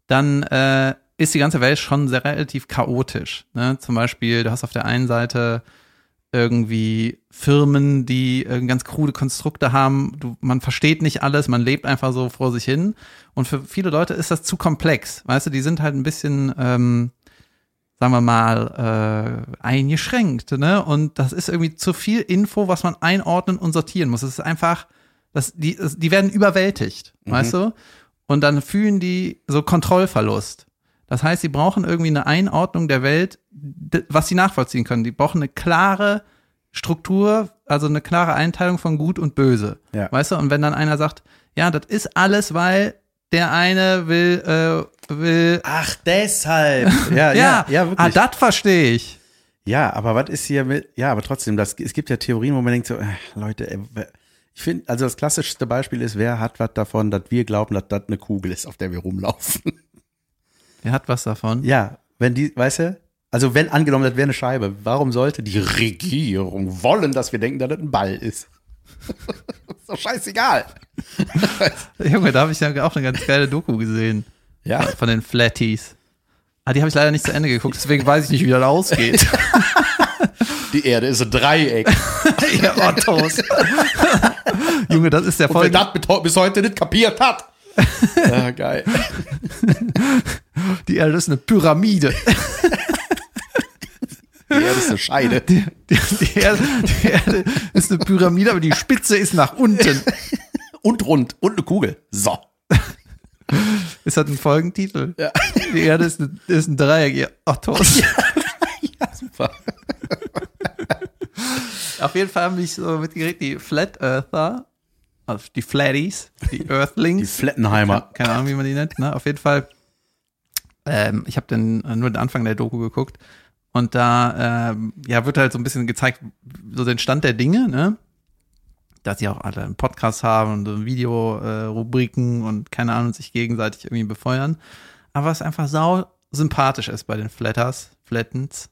S2: dann äh, ist die ganze Welt schon sehr relativ chaotisch. Ne? Zum Beispiel, du hast auf der einen Seite irgendwie Firmen, die ganz krude Konstrukte haben. Du, man versteht nicht alles, man lebt einfach so vor sich hin. Und für viele Leute ist das zu komplex. Weißt du, die sind halt ein bisschen, ähm, sagen wir mal, äh, eingeschränkt. Ne? Und das ist irgendwie zu viel Info, was man einordnen und sortieren muss. Es ist einfach, das, die, die werden überwältigt, weißt du? Und dann fühlen die so Kontrollverlust. Das heißt, sie brauchen irgendwie eine Einordnung der Welt, was sie nachvollziehen können. Die brauchen eine klare Struktur, also eine klare Einteilung von Gut und Böse.
S1: Ja.
S2: Weißt du? Und wenn dann einer sagt, ja, das ist alles, weil der eine will, äh, will.
S1: Ach, deshalb. Ja, ja,
S2: Ja,
S1: ja,
S2: ah,
S1: wirklich.
S2: das verstehe ich.
S1: Ja, aber was ist hier mit, ja, aber trotzdem, das, es gibt ja Theorien, wo man denkt so, äh, Leute, ey, wer- ich finde, also das klassischste Beispiel ist, wer hat was davon, dass wir glauben, dass das eine Kugel ist, auf der wir rumlaufen.
S2: Wer hat was davon?
S1: Ja, wenn die, weißt du, also wenn angenommen, das wäre eine Scheibe, warum sollte die Regierung wollen, dass wir denken, dass das ein Ball ist? ist doch scheißegal.
S2: Junge, da habe ich ja auch eine ganz geile Doku gesehen.
S1: Ja,
S2: Von den Flatties. Ah, die habe ich leider nicht zu Ende geguckt, deswegen weiß ich nicht, wie das ausgeht.
S1: Die Erde ist ein Dreieck.
S2: Ihr Ottos. Junge, das ist der
S1: Und wer
S2: Folge.
S1: das bis- heute nicht kapiert hat. Ja, geil.
S2: Die Erde ist eine Pyramide.
S1: Die Erde ist eine Scheide.
S2: Die, die, Erde, die Erde ist eine Pyramide, aber die Spitze ist nach unten.
S1: Und rund. Und eine Kugel. So.
S2: Ist das ein Folgentitel?
S1: Ja.
S2: Die Erde ist, eine, ist ein Dreieck, ihr Ottos.
S1: Super.
S2: Auf jeden Fall haben mich so mitgekriegt, die Flat Earther, also die Flatties, die
S1: Die
S2: Earthlings.
S1: Flettenheimer.
S2: keine Ahnung, wie man die nennt, ne? Auf jeden Fall. Ähm, ich habe dann äh, nur den Anfang der Doku geguckt und da ähm, ja wird halt so ein bisschen gezeigt, so den Stand der Dinge, ne? Dass sie auch alle einen Podcast haben und so Video-Rubriken äh, und keine Ahnung, sich gegenseitig irgendwie befeuern. Aber was einfach sau sympathisch ist bei den Flatters, Flattens,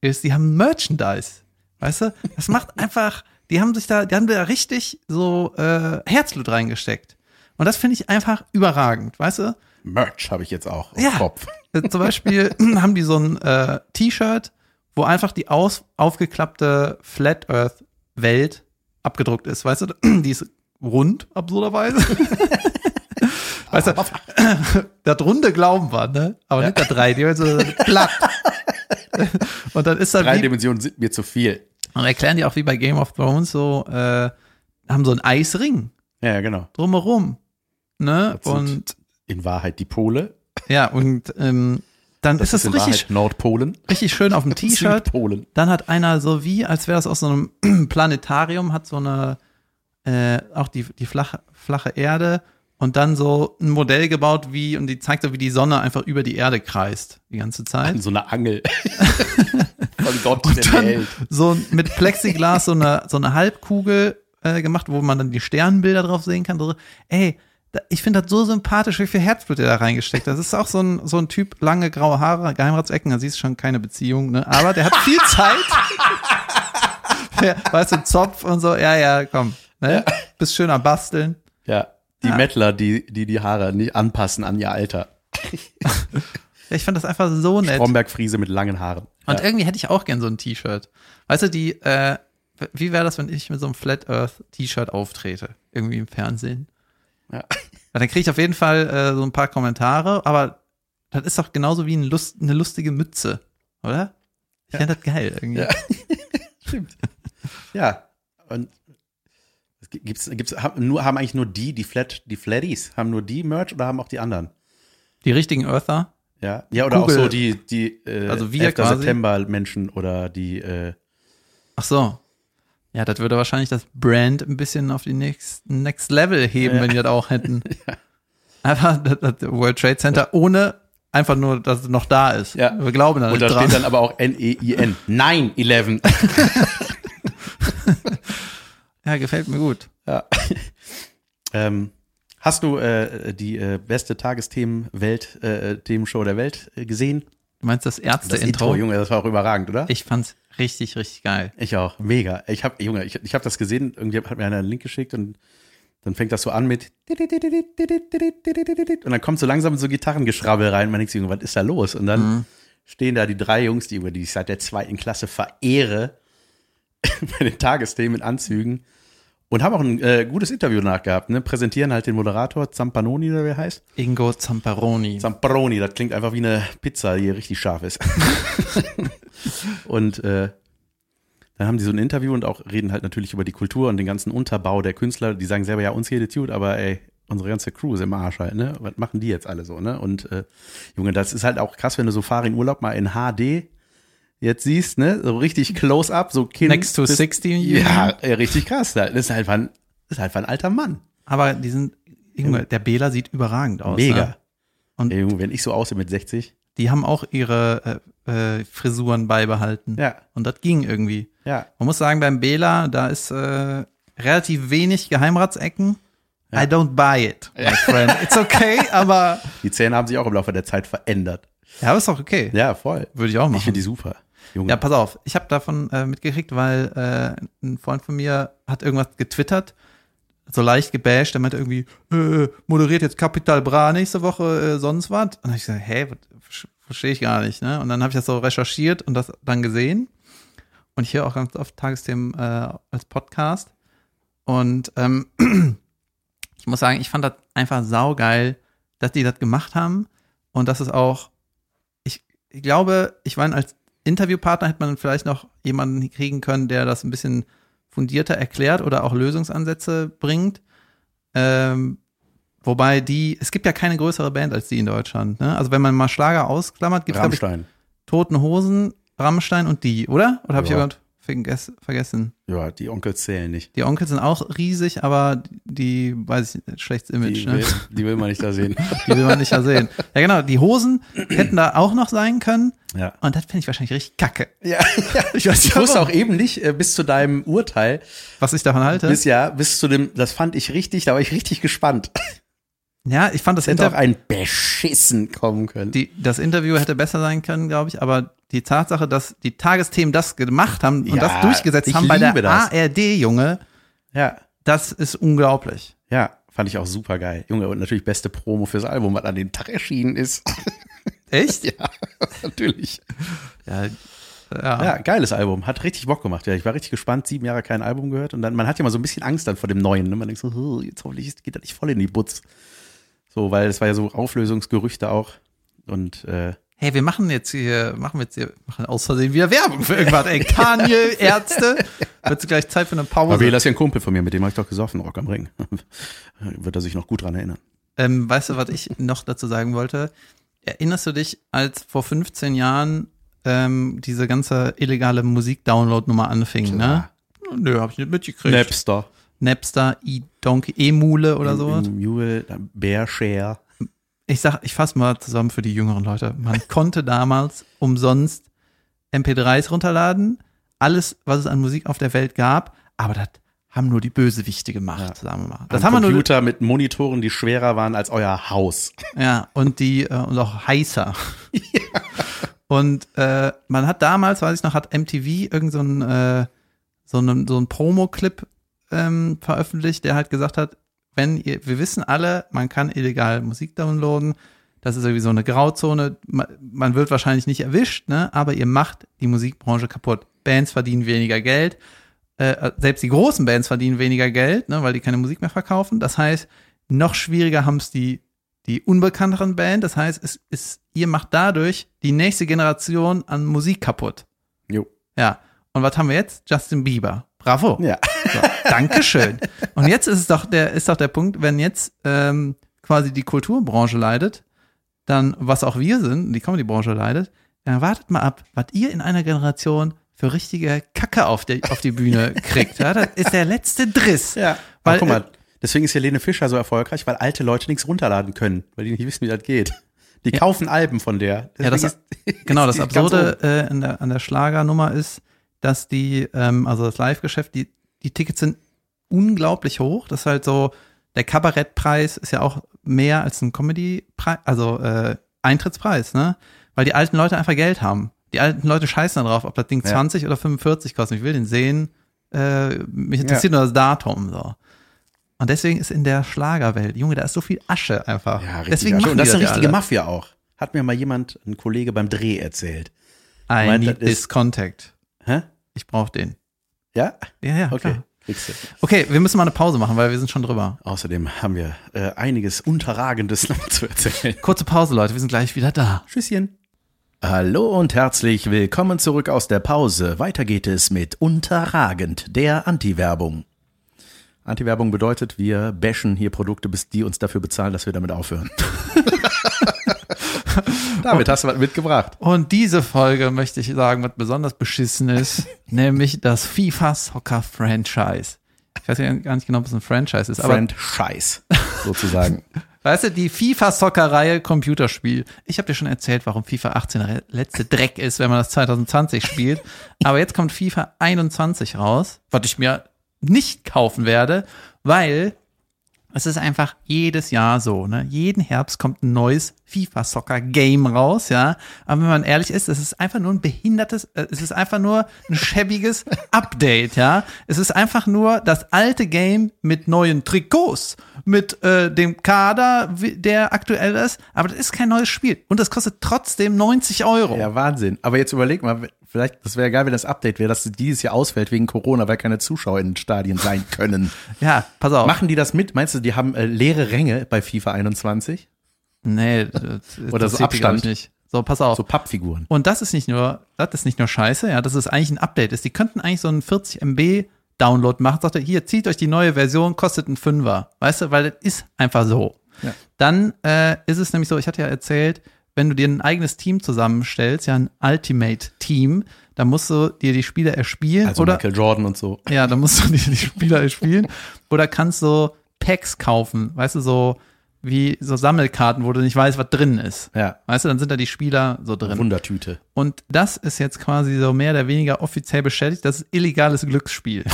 S2: ist, die haben Merchandise. Weißt du? Das macht einfach, die haben sich da, die haben da richtig so äh, Herzblut reingesteckt. Und das finde ich einfach überragend, weißt du?
S1: Merch habe ich jetzt auch im
S2: Ja.
S1: Kopf.
S2: Äh, Zum Beispiel haben die so ein äh, T-Shirt, wo einfach die aus, aufgeklappte Flat Earth Welt abgedruckt ist, weißt du? Die ist rund, absurderweise. weißt du, das runde glauben wir, ne? Aber nicht das drei, die so platt. Und dann ist da
S1: Drei Dimensionen sind mir zu viel.
S2: Und erklären die auch wie bei Game of Thrones so, äh, haben so einen Eisring
S1: Ja, genau.
S2: drumherum. Ne?
S1: Das sind
S2: Und
S1: In Wahrheit die Pole.
S2: ja, und ähm, dann ist das richtig,
S1: Wahrheit Nordpolen.
S2: richtig schön auf dem T-Shirt. Dann hat einer so wie, als wäre das aus so einem Planetarium, hat so eine, äh, auch die, die flache, flache Erde und dann so ein Modell gebaut, wie, und die zeigt so, wie die Sonne einfach über die Erde kreist, die ganze Zeit.
S1: So eine Angel. Von Gott der
S2: Dann so mit Plexiglas so eine, so eine Halbkugel äh, gemacht, wo man dann die Sternbilder drauf sehen kann. So, ey, da, ich finde das so sympathisch, wie viel Herzblut der da reingesteckt hat. Das ist auch so ein, so ein Typ, lange graue Haare, Geheimratsecken, da siehst du schon keine Beziehung, ne? Aber der hat viel Zeit. weißt du, Zopf und so, ja, ja, komm. Ne? Bist schön am Basteln.
S1: Ja. Die
S2: Ja.
S1: Mettler, die, die die Haare nicht anpassen an ihr Alter.
S2: Ja, ich fand das einfach so nett.
S1: Stromberg-Friese mit langen Haaren.
S2: Und
S1: ja.
S2: irgendwie hätte ich auch gern so ein T-Shirt. Weißt du, die, äh, wie wäre das, wenn ich mit so einem Flat Earth T-Shirt auftrete? Irgendwie im Fernsehen?
S1: Ja.
S2: Ja, dann kriege ich auf jeden Fall äh, so ein paar Kommentare, aber das ist doch genauso wie ein Lust, eine lustige Mütze, oder? Ich fände das geil irgendwie.
S1: Ja. Stimmt. Ja. Und gibt's, gibt's, haben, nur, haben eigentlich nur die, die Flat, die Flatties, haben nur die Merch oder haben auch die anderen?
S2: Die richtigen Earther.
S1: Ja, ja oder
S2: Google-
S1: auch so die, die äh,
S2: Also wir
S1: 11.
S2: quasi?
S1: September Menschen oder die, äh,
S2: Ach so. Ja, das würde wahrscheinlich das Brand ein bisschen auf die next, next Level heben,
S1: Ja.
S2: wenn die das auch hätten. Einfach das, das World Trade Center ohne einfach nur, dass es noch da ist.
S1: Ja.
S2: Wir glauben da
S1: und da
S2: dran.
S1: steht dann aber auch N-E-I-N. 9-11.
S2: ja, gefällt mir gut.
S1: Ja. ähm, hast du äh, die äh, beste Tagesthemen-Welt, äh, Themenshow der Welt äh, gesehen?
S2: Du meinst das
S1: Das Intro,
S2: Ärzte-Intro?
S1: Junge, das war auch überragend, oder?
S2: Ich fand's richtig, richtig geil.
S1: Ich auch, mega. Ich habe, Junge, ich, ich habe das gesehen, irgendwie hat mir einer einen Link geschickt und dann fängt das so an mit und dann kommt so langsam so Gitarrengeschrabbel rein. Man denkt sich, Junge, was ist da los? Und dann stehen da die drei Jungs, die, Junge, die ich seit der zweiten Klasse verehre, bei den Tagesthemen in Anzügen und haben auch ein äh, gutes Interview nachgehabt. Ne? Präsentieren halt den Moderator Zampanoni oder wie er heißt.
S2: Ingo Zamparoni.
S1: Zamparoni, das klingt einfach wie eine Pizza, die richtig scharf ist. und äh, dann haben die so ein Interview und auch reden halt natürlich über die Kultur und den ganzen Unterbau der Künstler. Die sagen selber, ja, uns geht es gut, aber ey, unsere ganze Crew ist im Arsch halt, ne? Was machen die jetzt alle so, ne? Und äh, Junge, das ist halt auch krass, wenn du so Farin Urlaub mal in HD jetzt siehst, ne? So richtig close up, so Kinn.
S2: Next to
S1: bis-
S2: 60.
S1: Ja, ey, richtig krass. Das ist halt ein, das ist halt ein alter Mann.
S2: Aber die sind, Junge, der Bela sieht überragend aus.
S1: Mega.
S2: Ne? Und-
S1: Junge, wenn ich so aussehe mit 60.
S2: Die haben auch ihre äh, äh, Frisuren beibehalten.
S1: Ja.
S2: Und das ging irgendwie.
S1: Ja.
S2: Man muss sagen, beim Bela, da ist äh, relativ wenig Geheimratsecken. I don't buy it, my friend. It's okay, aber
S1: Die Zähne haben sich auch im Laufe der Zeit verändert.
S2: ja, aber ist doch okay.
S1: Ja, voll.
S2: Würde ich auch
S1: Ich
S2: machen.
S1: finde die super. Junge.
S2: Ja, pass auf. Ich habe davon äh, mitgekriegt, weil äh, ein Freund von mir hat irgendwas getwittert, so leicht gebasht, der meinte irgendwie, äh, moderiert jetzt Capital Bra nächste Woche äh, sonst was. Und dann hab ich gesagt, hä, verstehe ich gar nicht. Ne? Und dann habe ich das so recherchiert und das dann gesehen. Und ich höre auch ganz oft Tagesthemen äh, als Podcast. Und ähm, ich muss sagen, ich fand das einfach saugeil, dass die das gemacht haben und dass es auch, ich, ich glaube, ich meine, als Interviewpartner hätte man vielleicht noch jemanden kriegen können, der das ein bisschen fundierter erklärt oder auch Lösungsansätze bringt. Ähm, wobei die, es gibt ja keine größere Band als die in Deutschland. Ne? Also wenn man mal Schlager ausklammert, gibt es ich. Toten Hosen, Rammstein und die, oder? Oder habe ich
S1: Ja.
S2: irgendwas vergess vergessen?
S1: Ja, die Onkels zählen nicht.
S2: Die Onkels sind auch riesig, aber die, weiß ich nicht, schlechtes Image,
S1: Die,
S2: ne?
S1: will, die will man nicht da sehen.
S2: Die will man nicht ja sehen. Ja, genau, die Hosen hätten da auch noch sein können.
S1: Ja.
S2: Und das finde ich wahrscheinlich richtig kacke.
S1: Ja, ich, weiß, ich wusste auch eben nicht, äh, bis zu deinem Urteil,
S2: Was ich davon halte.
S1: bis ja, bis zu dem, das fand ich richtig, da war ich richtig gespannt.
S2: Ja, ich fand das,
S1: Hätte auch
S2: Inter
S1: ein Beschissen kommen können.
S2: die, das Interview hätte besser sein können, glaube ich, aber die Tatsache, dass die Tagesthemen das gemacht haben und
S1: Ja,
S2: das durchgesetzt haben bei der
S1: das.
S2: ARD, Junge,
S1: ja,
S2: das ist unglaublich.
S1: ja, fand ich auch super geil. Junge, und natürlich beste Promo fürs Album, was an dem Tag erschienen ist.
S2: Echt?
S1: ja, natürlich.
S2: Ja, ja.
S1: Ja, geiles Album. Hat richtig Bock gemacht. Ja, ich war richtig gespannt. Sieben Jahre kein Album gehört. Und dann, man hat ja mal so ein bisschen Angst dann vor dem Neuen. Ne? Man denkt so, "Huh, jetzt hoffentlich geht das nicht voll in die Butz. So, weil es war ja so Auflösungsgerüchte auch. Und äh,
S2: Hey, wir machen jetzt hier, machen wir jetzt hier, machen aus Versehen wieder Werbung für irgendwas. Ey, Kanye, Ärzte. Wird gleich Zeit für eine Pause.
S1: aber ist ja ein Kumpel von mir, mit dem habe ich doch gesoffen, Rock am Ring. Wird er sich noch gut dran erinnern.
S2: Ähm, weißt du, was ich noch dazu sagen wollte? Erinnerst du dich, als vor 15 Jahren ähm, diese ganze illegale Musik-Download-Nummer anfing, ne? Nö, hab ich nicht mitgekriegt.
S1: Napster.
S2: Napster, E-Donkey, E-Mule oder sowas.
S1: Mule, Bearshare.
S2: Ich sag, ich fasse mal zusammen für die jüngeren Leute. Man konnte damals umsonst MP3s runterladen, alles, was es an Musik auf der Welt gab, aber das haben nur die Bösewichte gemacht, sagen wir mal. Das
S1: Am
S2: haben wir nur,
S1: Computer mit Monitoren, die schwerer waren als euer Haus.
S2: Ja, und die, äh, und auch heißer. Und äh, man hat damals, weiß ich noch, hat MTV irgend so ein, äh, so einen, so Promo-Clip ähm, veröffentlicht, der halt gesagt hat, wenn ihr, wir wissen alle, man kann illegal Musik downloaden, das ist irgendwie so eine Grauzone, man, man wird wahrscheinlich nicht erwischt, ne, aber ihr macht die Musikbranche kaputt. Bands verdienen weniger Geld, äh, selbst die großen Bands verdienen weniger Geld, ne, weil die keine Musik mehr verkaufen. Das heißt, noch schwieriger haben es die, die unbekannteren Band. Das heißt, es ist, ihr macht dadurch die nächste Generation an Musik kaputt.
S1: Jo.
S2: Ja. Und was haben wir jetzt? Justin Bieber. Bravo.
S1: Ja.
S2: So, Dankeschön. Und jetzt ist es doch der, ist doch der Punkt, wenn jetzt ähm, quasi die Kulturbranche leidet, dann, was auch wir sind, die Comedybranche leidet, dann wartet mal ab, was ihr in einer Generation für richtige Kacke auf, der, auf die Bühne kriegt. Ja, das ist der letzte Driss.
S1: Ja.
S2: Weil,
S1: guck mal, deswegen ist Helene Fischer so erfolgreich, weil alte Leute nichts runterladen können, weil die nicht wissen, wie das geht. Die kaufen Alben von der.
S2: Ja, das,
S1: Deswegen ist-
S2: genau, das
S1: die
S2: Absurde äh, an, der, an der Schlagernummer ist, dass die, ähm, also das Live-Geschäft, die, die Tickets sind unglaublich hoch. Das ist halt so, der Kabarettpreis ist ja auch mehr als ein Comedy-Preis, also äh, Eintrittspreis, ne? Weil die alten Leute einfach Geld haben. Die alten Leute scheißen darauf, ob das Ding
S1: Ja.
S2: 20 oder 45 kostet. Ich will den sehen. Äh, mich interessiert nur das Datum. So. Und deswegen ist in der Schlagerwelt, Junge, da ist so viel Asche einfach.
S1: Ja, richtig.
S2: deswegen
S1: Asche. und das ist eine
S2: ja
S1: richtige
S2: alle.
S1: Mafia auch. Hat mir mal jemand, ein Kollege beim Dreh erzählt.
S2: I
S1: Meint,
S2: need
S1: das ist-
S2: this contact.
S1: Hä?
S2: Ich brauche den.
S1: Ja?
S2: Ja, ja,
S1: Okay.
S2: klar. Okay, wir müssen mal eine Pause machen, weil wir sind schon drüber.
S1: Außerdem haben wir äh, einiges Unterragendes noch zu erzählen.
S2: Kurze Pause, Leute, wir sind gleich wieder da.
S1: Tschüsschen. Hallo und herzlich willkommen zurück aus der Pause. Weiter geht es mit Unterragend, der Anti-Werbung. Anti-Werbung bedeutet, wir bashen hier Produkte, bis die uns dafür bezahlen, dass wir damit aufhören. damit hast du was mitgebracht.
S2: Und diese Folge möchte ich sagen, was besonders beschissen ist, nämlich das FIFA Soccer Franchise. Ich weiß ja gar nicht genau, was ein Franchise ist, aber
S1: Scheiß, sozusagen.
S2: weißt du, die FIFA Soccer Reihe Computerspiel. Ich habe dir schon erzählt, warum FIFA 18 der letzte Dreck ist, wenn man das 2020 spielt. Aber jetzt kommt FIFA 21 raus, was ich mir nicht kaufen werde, weil es ist einfach jedes Jahr so, ne? Jeden Herbst kommt ein neues FIFA Soccer Game raus, ja. Aber wenn man ehrlich ist, es ist einfach nur ein behindertes, äh, es ist einfach nur ein schäbiges Update, ja. Es ist einfach nur das alte Game mit neuen Trikots, mit äh, dem Kader, der aktuell ist. Aber das ist kein neues Spiel. Und das kostet trotzdem 90 Euro.
S1: Ja, Wahnsinn. Aber jetzt überleg mal, vielleicht, das wäre geil, wenn das Update wäre, dass dieses Jahr ausfällt wegen Corona, weil keine Zuschauer in den Stadien sein können.
S2: Ja, pass auf.
S1: Machen die das mit? Meinst du, die haben äh, leere Ränge bei FIFA 21?
S2: Nee, das,
S1: Oder so Abstand.
S2: nicht. So, pass auf.
S1: So Pappfiguren.
S2: Und das ist nicht nur, das ist nicht nur scheiße, ja, das ist eigentlich ein Update ist. Die könnten eigentlich so einen 40 MB Download machen, sagt er, hier, zieht euch die neue Version, kostet einen Fünfer. Weißt du, weil das ist einfach so.
S1: Ja.
S2: Dann äh, ist es nämlich so, ich hatte ja erzählt, wenn du dir ein eigenes Team zusammenstellst, ja, ein Ultimate-Team, dann musst du dir die Spieler erspielen
S1: Also
S2: oder
S1: Michael Jordan und so.
S2: ja, dann musst du dir die Spieler erspielen oder kannst so Packs kaufen, weißt du, so wie so Sammelkarten, wo du nicht weißt, was drin ist.
S1: Ja.
S2: Weißt du, dann sind da die Spieler so drin.
S1: Wundertüte.
S2: Und das ist jetzt quasi so mehr oder weniger offiziell bestätigt, das ist illegales Glücksspiel.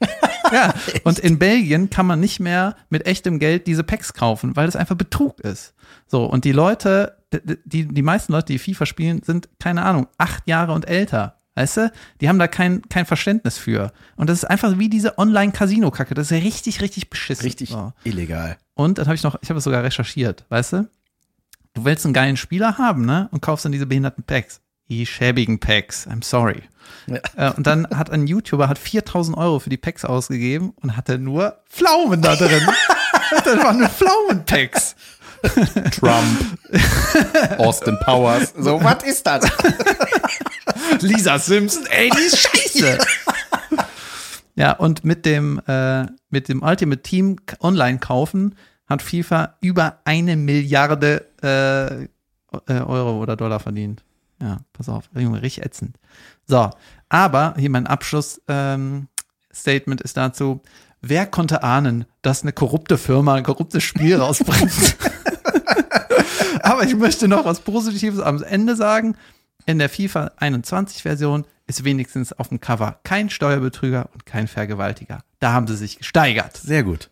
S2: ja, und in Belgien kann man nicht mehr mit echtem Geld diese Packs kaufen, weil das einfach Betrug ist. So, und die Leute, die, die meisten Leute, die FIFA spielen, sind, keine Ahnung, acht Jahre und älter. Weißt du? Die haben da kein, kein Verständnis für. Und das ist einfach wie diese Online-Casino-Kacke. Das ist ja richtig, richtig beschissen.
S1: Richtig
S2: So.
S1: illegal.
S2: Und dann habe ich noch, ich habe es sogar recherchiert, weißt du? Du willst einen geilen Spieler haben, ne? Und kaufst dann diese behinderten Packs. Die schäbigen Packs, I'm sorry.
S1: Ja.
S2: Äh, und dann hat ein YouTuber hat 4000 Euro für die Packs ausgegeben und hatte nur Pflaumen da drin. das waren nur Pflaumenpacks.
S1: Trump. Austin Powers. So, was ist das?
S2: Lisa Simpson, ey, die ist scheiße. ja, und mit dem, äh, mit dem Ultimate Team online kaufen hat FIFA über eine Milliarde äh, äh, Euro oder Dollar verdient. Ja, pass auf, Junge, richtig ätzend. So, aber hier mein Abschluss ähm, Statement ist dazu, wer konnte ahnen, dass eine korrupte Firma ein korruptes Spiel rausbringt? aber ich möchte noch was Positives am Ende sagen. In der FIFA 21 Version ist wenigstens auf dem Cover kein Steuerbetrüger und kein Vergewaltiger. Da haben sie sich gesteigert.
S1: Sehr gut.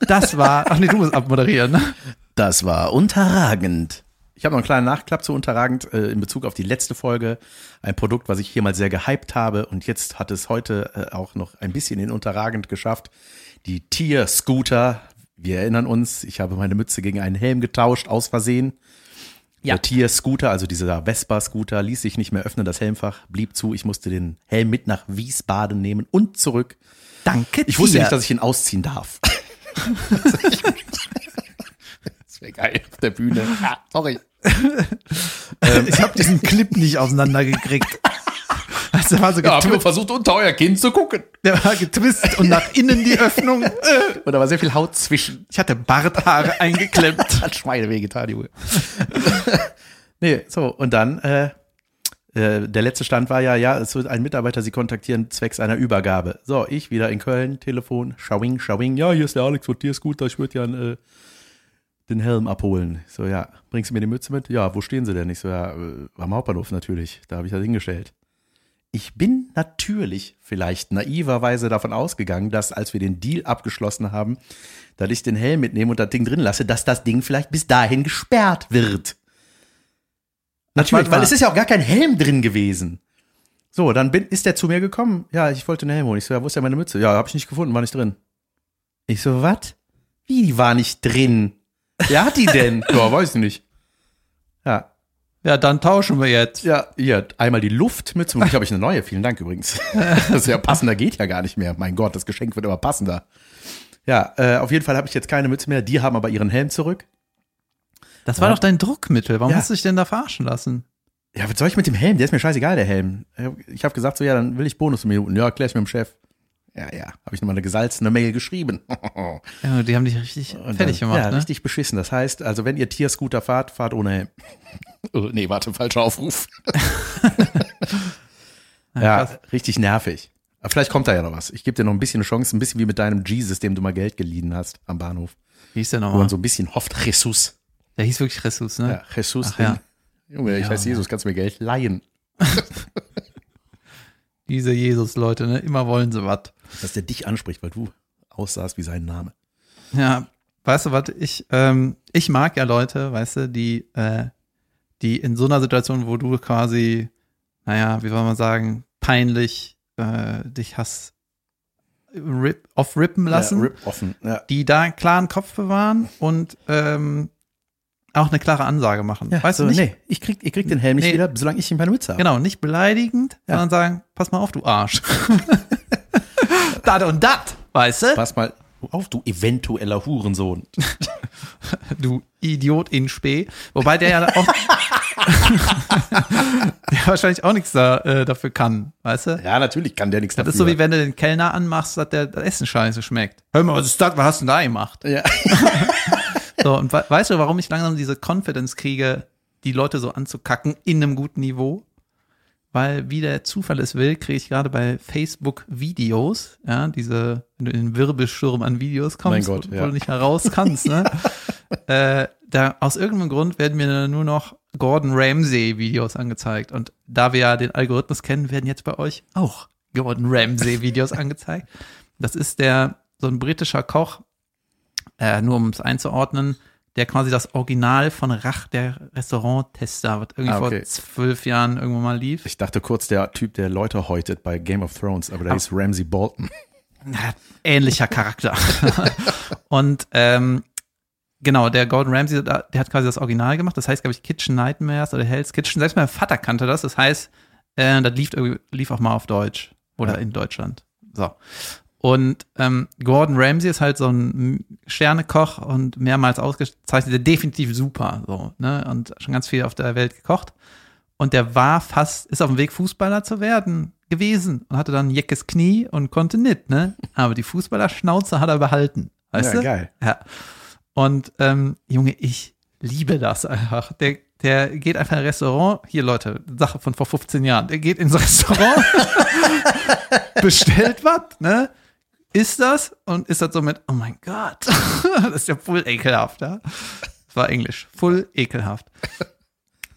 S2: Das war, ach nee, du musst abmoderieren, ne?
S1: Das war unterragend. Ich habe noch einen kleinen Nachklapp zu unterragend äh, in Bezug auf die letzte Folge. Ein Produkt, was ich hier mal sehr gehypt habe und jetzt hat es heute äh, auch noch ein bisschen in unterragend geschafft. Die Tier Scooter. Wir erinnern uns, ich habe meine Mütze gegen einen Helm getauscht, aus Versehen.
S2: Ja.
S1: Der Tier Scooter, also dieser Vespa Scooter, ließ sich nicht mehr öffnen, das Helmfach blieb zu. Ich musste den Helm mit nach Wiesbaden nehmen und zurück.
S2: Danke
S1: Ich wusste
S2: dir.
S1: nicht, dass ich ihn ausziehen darf. das wäre geil auf der Bühne. Ah, sorry.
S2: ich habe diesen Clip nicht auseinandergekriegt. Der war so
S1: Ja, hab
S2: getwi
S1: nur versucht, unter euer Kind zu gucken.
S2: der war getwistet und nach innen die Öffnung.
S1: Und da war sehr viel Haut zwischen.
S2: Ich hatte Barthaare eingeklemmt.
S1: Hat Schweine getan, Junge. nee, so, und dann, äh, äh, der letzte Stand war ja, ja, es wird ein Mitarbeiter Sie kontaktieren zwecks einer Übergabe. So, ich wieder in Köln, Telefon, Schawing, Schawing, ja, hier ist der Alex von dir ist gut, ich würde ja äh, den Helm abholen. Ich So, ja, bringst du mir die Mütze mit? Ja, wo stehen sie denn? Ich so, ja, äh, am Hauptbahnhof natürlich, da habe ich das hingestellt. Ich bin natürlich vielleicht naiverweise davon ausgegangen, dass als wir den Deal abgeschlossen haben, dass ich den Helm mitnehme und das Ding drin lasse, dass das Ding vielleicht bis dahin gesperrt wird. Natürlich, weil es ist ja auch gar kein Helm drin gewesen. So, dann bin, ist der zu mir gekommen. Ja, ich wollte einen Helm holen. Ich so, ja, wo ist ja meine Mütze? Ja, hab ich nicht gefunden, war nicht drin. Ich so, was? Wie, die war nicht drin? Wer hat die denn? ja, weiß ich nicht. Ja,
S2: Ja, dann tauschen wir jetzt.
S1: ja, hier, einmal die Luftmütze. Und ich habe ich eine neue. Vielen Dank übrigens. Das ist ja passender geht ja gar nicht mehr. Mein Gott, das Geschenk wird immer passender. Ja, äh, auf jeden Fall habe ich jetzt keine Mütze mehr. Die haben aber ihren Helm zurück.
S2: Das war
S1: Ja.
S2: doch dein Druckmittel. Warum
S1: Ja.
S2: hast du dich denn da verarschen lassen?
S1: Ja, was soll ich mit dem Helm? Der ist mir scheißegal, der Helm. Ich habe gesagt so, ja, dann will ich Bonusminuten. Ja, klär ich mit dem Chef. Ja, ja, habe ich nochmal eine gesalzene Mail geschrieben.
S2: Ja, die haben dich richtig
S1: Und
S2: fertig
S1: dann,
S2: gemacht,
S1: Ja,
S2: ne?
S1: richtig beschissen. Das heißt, also wenn ihr Tierscooter fahrt, fahrt ohne Helm. oh, nee, warte, falscher Aufruf. ja,
S2: krass.
S1: richtig nervig. Aber vielleicht kommt da ja noch was. Ich gebe dir noch ein bisschen eine Chance, ein bisschen wie mit deinem Jesus, dem du mal Geld geliehen hast am Bahnhof.
S2: Wie hieß der
S1: Wo
S2: nochmal?
S1: man so ein bisschen hofft, Jesus.
S2: Der hieß wirklich Jesus, ne?
S1: Ja, Jesus.
S2: Ach ja.
S1: Junge, ich
S2: Ja,
S1: heiße Jesus, kannst du mir Geld leihen?
S2: Diese Jesus-Leute, ne? Immer wollen sie was.
S1: Dass der dich anspricht, weil du aussahst wie sein Name.
S2: Ja, weißt du was, ich, ähm, ich mag ja Leute, weißt du, die, äh, die in so einer Situation, wo du quasi, naja, wie soll man sagen, peinlich äh, dich hast rip, aufrippen lassen,
S1: Ja, rip offen. Ja.
S2: die da einen klaren Kopf bewahren und ähm, auch eine klare Ansage machen.
S1: Ja,
S2: weißt
S1: so,
S2: du nicht?
S1: nee, ich krieg, ihr kriegt den Helm nicht
S2: Nee.
S1: wieder, solange ich ihm meine Mütze habe.
S2: Genau, nicht beleidigend,
S1: Ja.
S2: sondern sagen, pass mal auf, du Arsch. dat und dat, weißt du?
S1: Pass mal auf, du eventueller Hurensohn.
S2: Du Idiot in Spee. Wobei der ja auch der wahrscheinlich auch nichts da, äh, dafür kann, weißt du?
S1: Ja, natürlich kann der nichts
S2: Das
S1: dafür.
S2: ist so wie wenn du den Kellner anmachst, dass der das Essen scheiße schmeckt. Hör mal, was ist das? Was hast du denn da gemacht?
S1: ja.
S2: So, und we weißt du, warum ich langsam diese Confidence kriege, die Leute so anzukacken in einem guten Niveau? Weil, wie der Zufall es will, kriege ich gerade bei Facebook Videos, ja, diese, wenn du in den Wirbelsturm an Videos kommst,
S1: Gott,
S2: wo,
S1: ja.
S2: du nicht heraus kannst, ne? äh, da, aus irgendeinem Grund werden mir nur noch Gordon Ramsay Videos angezeigt. Und da wir ja den Algorithmus kennen, werden jetzt bei euch auch Gordon Ramsay Videos angezeigt. Das ist der, so ein britischer Koch, äh, nur um es einzuordnen, der quasi das Original von Rach, der Restauranttester, was irgendwie
S1: Ah, okay.
S2: vor zwölf Jahren irgendwo mal lief.
S1: Ich dachte kurz, der Typ, der Leute häutet bei Game of Thrones, aber der ist Ramsey Bolton.
S2: Ähnlicher Charakter. und ähm, genau, der Gordon Ramsay, der hat quasi das Original gemacht. Das heißt, glaube ich, Kitchen Nightmares oder Hell's Kitchen. Selbst mein Vater kannte das. Das heißt, äh, das lief, lief auch mal auf Deutsch oder
S1: Ja.
S2: in Deutschland. So. Und ähm, Gordon Ramsay ist halt so ein Sternekoch und mehrmals ausgezeichnet, der definitiv super, so, ne? Und schon ganz viel auf der Welt gekocht. Und der war fast, ist auf dem Weg, Fußballer zu werden gewesen und hatte dann ein jeckes Knie und konnte nicht, ne? Aber die Fußballerschnauze hat er behalten. Weißt
S1: Ja,
S2: du?
S1: geil.
S2: Ja. Und ähm, Junge, ich liebe das einfach. Der, der geht einfach in ein Restaurant. Hier, Leute, Sache von vor 15 Jahren. Der geht ins Restaurant, bestellt was, ne? Isst das und ist das so mit, oh mein Gott, das ist ja voll ekelhaft, ja? Das war Englisch, voll ekelhaft.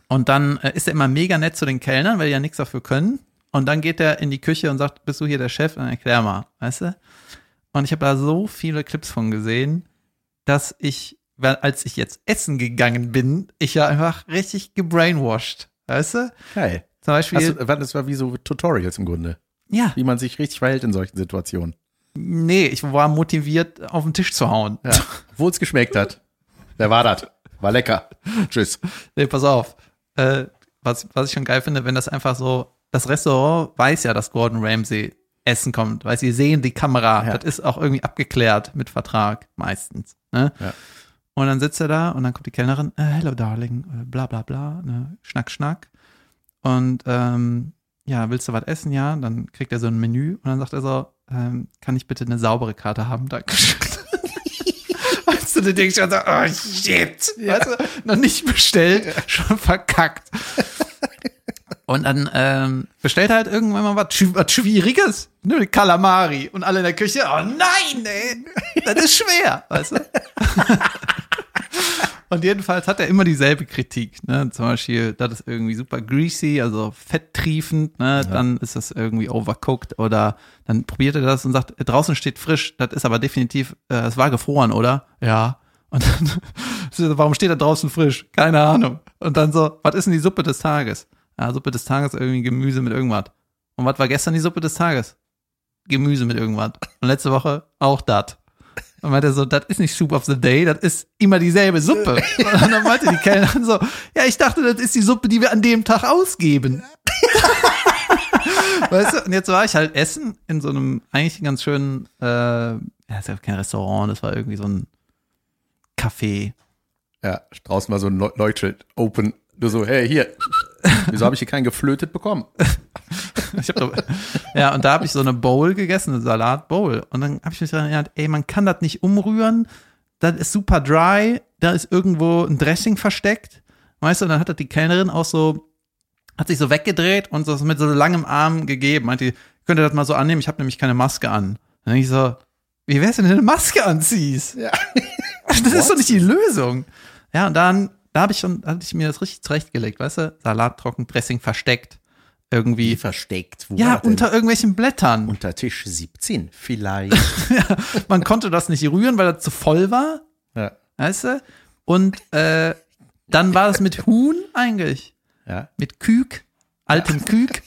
S2: Und dann äh, ist er immer mega nett zu den Kellnern, weil die ja nichts dafür können. Und dann geht er in die Küche und sagt, bist du hier der Chef? Und erklär mal, weißt du? Und ich habe da so viele Clips von gesehen, dass ich, als ich jetzt essen gegangen bin, ich ja einfach richtig gebrainwashed, weißt du?
S1: Geil.
S2: Zum Beispiel,
S1: Hast du, das war wie so Tutorials im Grunde.
S2: ja,
S1: Wie man sich richtig verhält in solchen Situationen.
S2: Nee, ich war motiviert, auf den Tisch zu hauen.
S1: Ja. Obwohl es geschmeckt hat. Wer war das? War lecker. Tschüss.
S2: Nee, pass auf. Äh, was, was ich schon geil finde, wenn das einfach so, das Restaurant weiß ja, dass Gordon Ramsay Essen kommt, weil sie sehen die Kamera.
S1: Ja.
S2: Das ist auch irgendwie abgeklärt mit Vertrag, meistens. Ne?
S1: Ja.
S2: Und dann sitzt er da und dann kommt die Kellnerin, äh, hello darling, äh, bla bla bla, ne? schnack, schnack. Und ähm, ja, willst du was essen? Ja, dann kriegt er so ein Menü und dann sagt er so, ähm, kann ich bitte eine saubere Karte haben? Dankeschön. Weißt du, du denkst schon so, oh shit, weißt du, noch nicht bestellt, schon verkackt. Und dann ähm, bestellt er halt irgendwann mal was, was Schwieriges, ne, Kalamari. Und alle in der Küche, oh nein, ey, das ist schwer, weißt du. Und jedenfalls hat er immer dieselbe Kritik, ne? Zum Beispiel, das ist irgendwie super greasy, also fetttriefend, ne? Dann ist das irgendwie overcooked oder dann probiert er das und sagt, draußen steht frisch, das ist aber definitiv, äh, es war gefroren, oder? Ja. Und dann So, Warum steht da draußen frisch? Keine Ahnung. Und dann so, was ist denn die Suppe des Tages? Ja, Suppe des Tages irgendwie Gemüse mit irgendwas. Und was war gestern die Suppe des Tages? Gemüse mit irgendwas. Und letzte Woche auch das. Und meinte so, das ist nicht Soup of the Day, das ist immer dieselbe Suppe. Und dann meinte die Kellnerin so, ja, ich dachte, das ist die Suppe, die wir an dem Tag ausgeben. weißt du, und jetzt war ich halt essen in so einem eigentlich ganz schönen, äh, ja, ist ja kein Restaurant, das war irgendwie so ein Café.
S1: Ja, draußen war so ein Leu- Leuchtschild, open. Du so, hey, hier. Wieso habe ich hier keinen geflötet bekommen?
S2: Doch, ja, und da habe ich so eine Bowl gegessen, eine Salatbowl. Und dann habe ich mich daran erinnert, ey, man kann das nicht umrühren. Das ist super dry. Da ist irgendwo ein Dressing versteckt. Weißt du, und dann hat das die Kellnerin auch so, hat sich so weggedreht und so mit so langem Arm gegeben. Meinte, könnt ihr das mal so annehmen? Ich habe nämlich keine Maske an. Dann denke ich so, wie wär's, wenn du eine Maske anziehst?
S1: Ja.
S2: Das ist doch nicht die Lösung. Ja, und dann, da habe ich schon, hatte ich mir das richtig zurechtgelegt, weißt du? Salat trocken, Dressing versteckt. Irgendwie.
S1: versteckt. Wo
S2: Ja, unter irgendwelchen Blättern.
S1: unter Tisch 17 vielleicht.
S2: Man konnte das nicht rühren, weil das zu voll war,
S1: ja.
S2: weißt du? Und äh, dann war das mit Huhn eigentlich.
S1: ja.
S2: Mit Kük, altem Kük.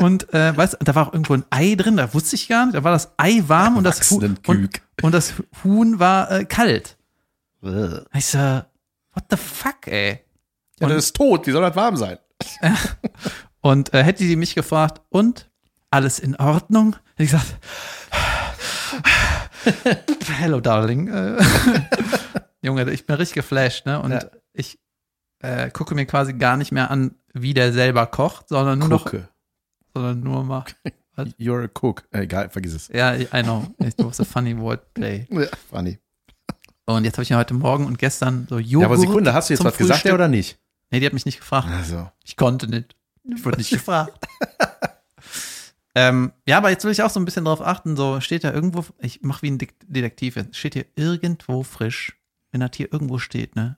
S2: Und äh, weißt du, da war auch irgendwo ein Ei drin, da wusste ich gar nicht. Da war das Ei warm und das, Huhn, und, und das Huhn war äh, kalt.
S1: Ja,
S2: Ich so, what the fuck, ey?
S1: das ist tot. Wie soll das warm sein?
S2: Und äh, hätte die mich gefragt, und alles in Ordnung? Hätte ich gesagt, hello, darling. Äh, Junge, ich bin richtig geflasht, ne? Und
S1: Ja.
S2: ich äh, gucke mir quasi gar nicht mehr an, wie der selber kocht, sondern nur noch,
S1: Gucke.
S2: sondern nur mal.
S1: You're a cook. Äh, Egal, vergiss es.
S2: Ja, I know. It was a funny wordplay.
S1: Ja, funny.
S2: Und jetzt habe ich ja heute Morgen und gestern so Joghurt.
S1: Ja, aber Sekunde, hast du jetzt was gesagt,
S2: Frühstück.
S1: ja oder nicht?
S2: Nee, die hat mich nicht gefragt.
S1: Also.
S2: Ich konnte nicht. Ich wurde nicht gefragt. ähm, ja, aber jetzt will ich auch so ein bisschen drauf achten. So steht da irgendwo, ich mache wie ein Detektiv jetzt, steht hier irgendwo frisch. Wenn das hier irgendwo steht, ne?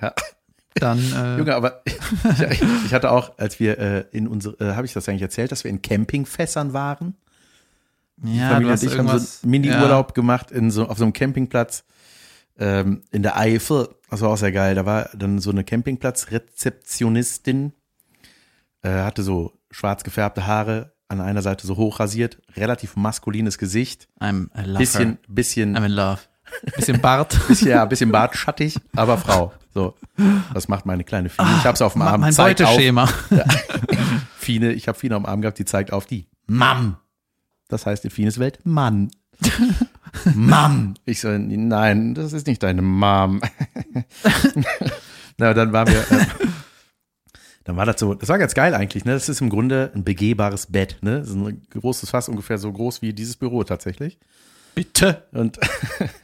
S1: Ja.
S2: Dann, äh,
S1: Junge, aber ich, ich hatte auch, als wir äh, in unsere, äh, habe ich das eigentlich erzählt, dass wir in Campingfässern waren?
S2: ja,
S1: Familie und ich haben so einen Mini-Urlaub gemacht in so, auf so einem Campingplatz ähm, in der Eifel. Das war auch sehr geil. Da war dann so eine Campingplatzrezeptionistin, äh, hatte so schwarz gefärbte Haare, an einer Seite so hochrasiert, relativ maskulines Gesicht,
S2: I'm a lover.
S1: bisschen, bisschen,
S2: I'm in love. Bisschen Bart.
S1: bisschen, ja, bisschen bartschattig, aber Frau. So, das macht meine kleine Fine. Ich hab's auf dem Arm.
S2: mein
S1: zeigt auf,
S2: Beuteschema.
S1: Fine, ich habe Fine am Arm gehabt, die zeigt auf die Mam. Das heißt in Fines Welt Mann. Mam. Ich so, nein, das ist nicht deine Mom. Na, dann waren wir, äh, dann war das so, das war ganz geil eigentlich, ne? Das ist im Grunde ein begehbares Bett, ne? Das ist ein großes Fass, ungefähr so groß wie dieses Büro tatsächlich.
S2: Bitte.
S1: Und,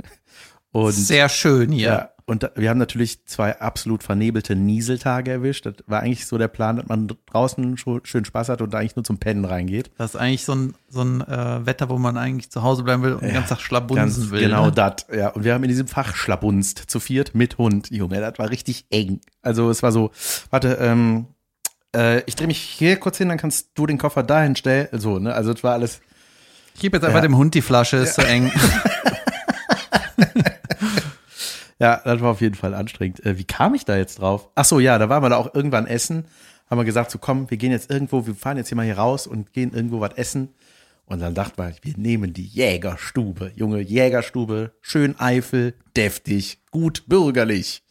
S1: und
S2: Sehr schön hier.
S1: ja, und wir haben natürlich zwei absolut vernebelte Nieseltage erwischt. Das war eigentlich so der Plan, dass man draußen schon schön Spaß hat und da eigentlich nur zum Pennen reingeht.
S2: Das ist eigentlich so ein, so ein äh, Wetter, wo man eigentlich zu Hause bleiben will und den ganzen Tag schlabunsen
S1: Ganz
S2: will.
S1: genau
S2: ne?
S1: das. Ja, und wir haben in diesem Fach schlabunzt zu viert mit Hund. Junge, das war richtig eng. Also es war so, warte, ähm, äh, ich drehe mich hier kurz hin, dann kannst du den Koffer dahin stellen. So, ne? Also es war alles.
S2: Ich gebe jetzt einfach
S1: Ja.
S2: dem Hund die Flasche, ist so eng.
S1: Ja, das war auf jeden Fall anstrengend. Äh, wie kam ich da jetzt drauf? Ach so, ja, da waren wir da auch irgendwann essen. Haben wir gesagt, so komm, wir gehen jetzt irgendwo, wir fahren jetzt hier mal hier raus und gehen irgendwo was essen. Und dann dachten wir, wir nehmen die Jägerstube. Junge, Jägerstube, schön Eifel, deftig, gut bürgerlich.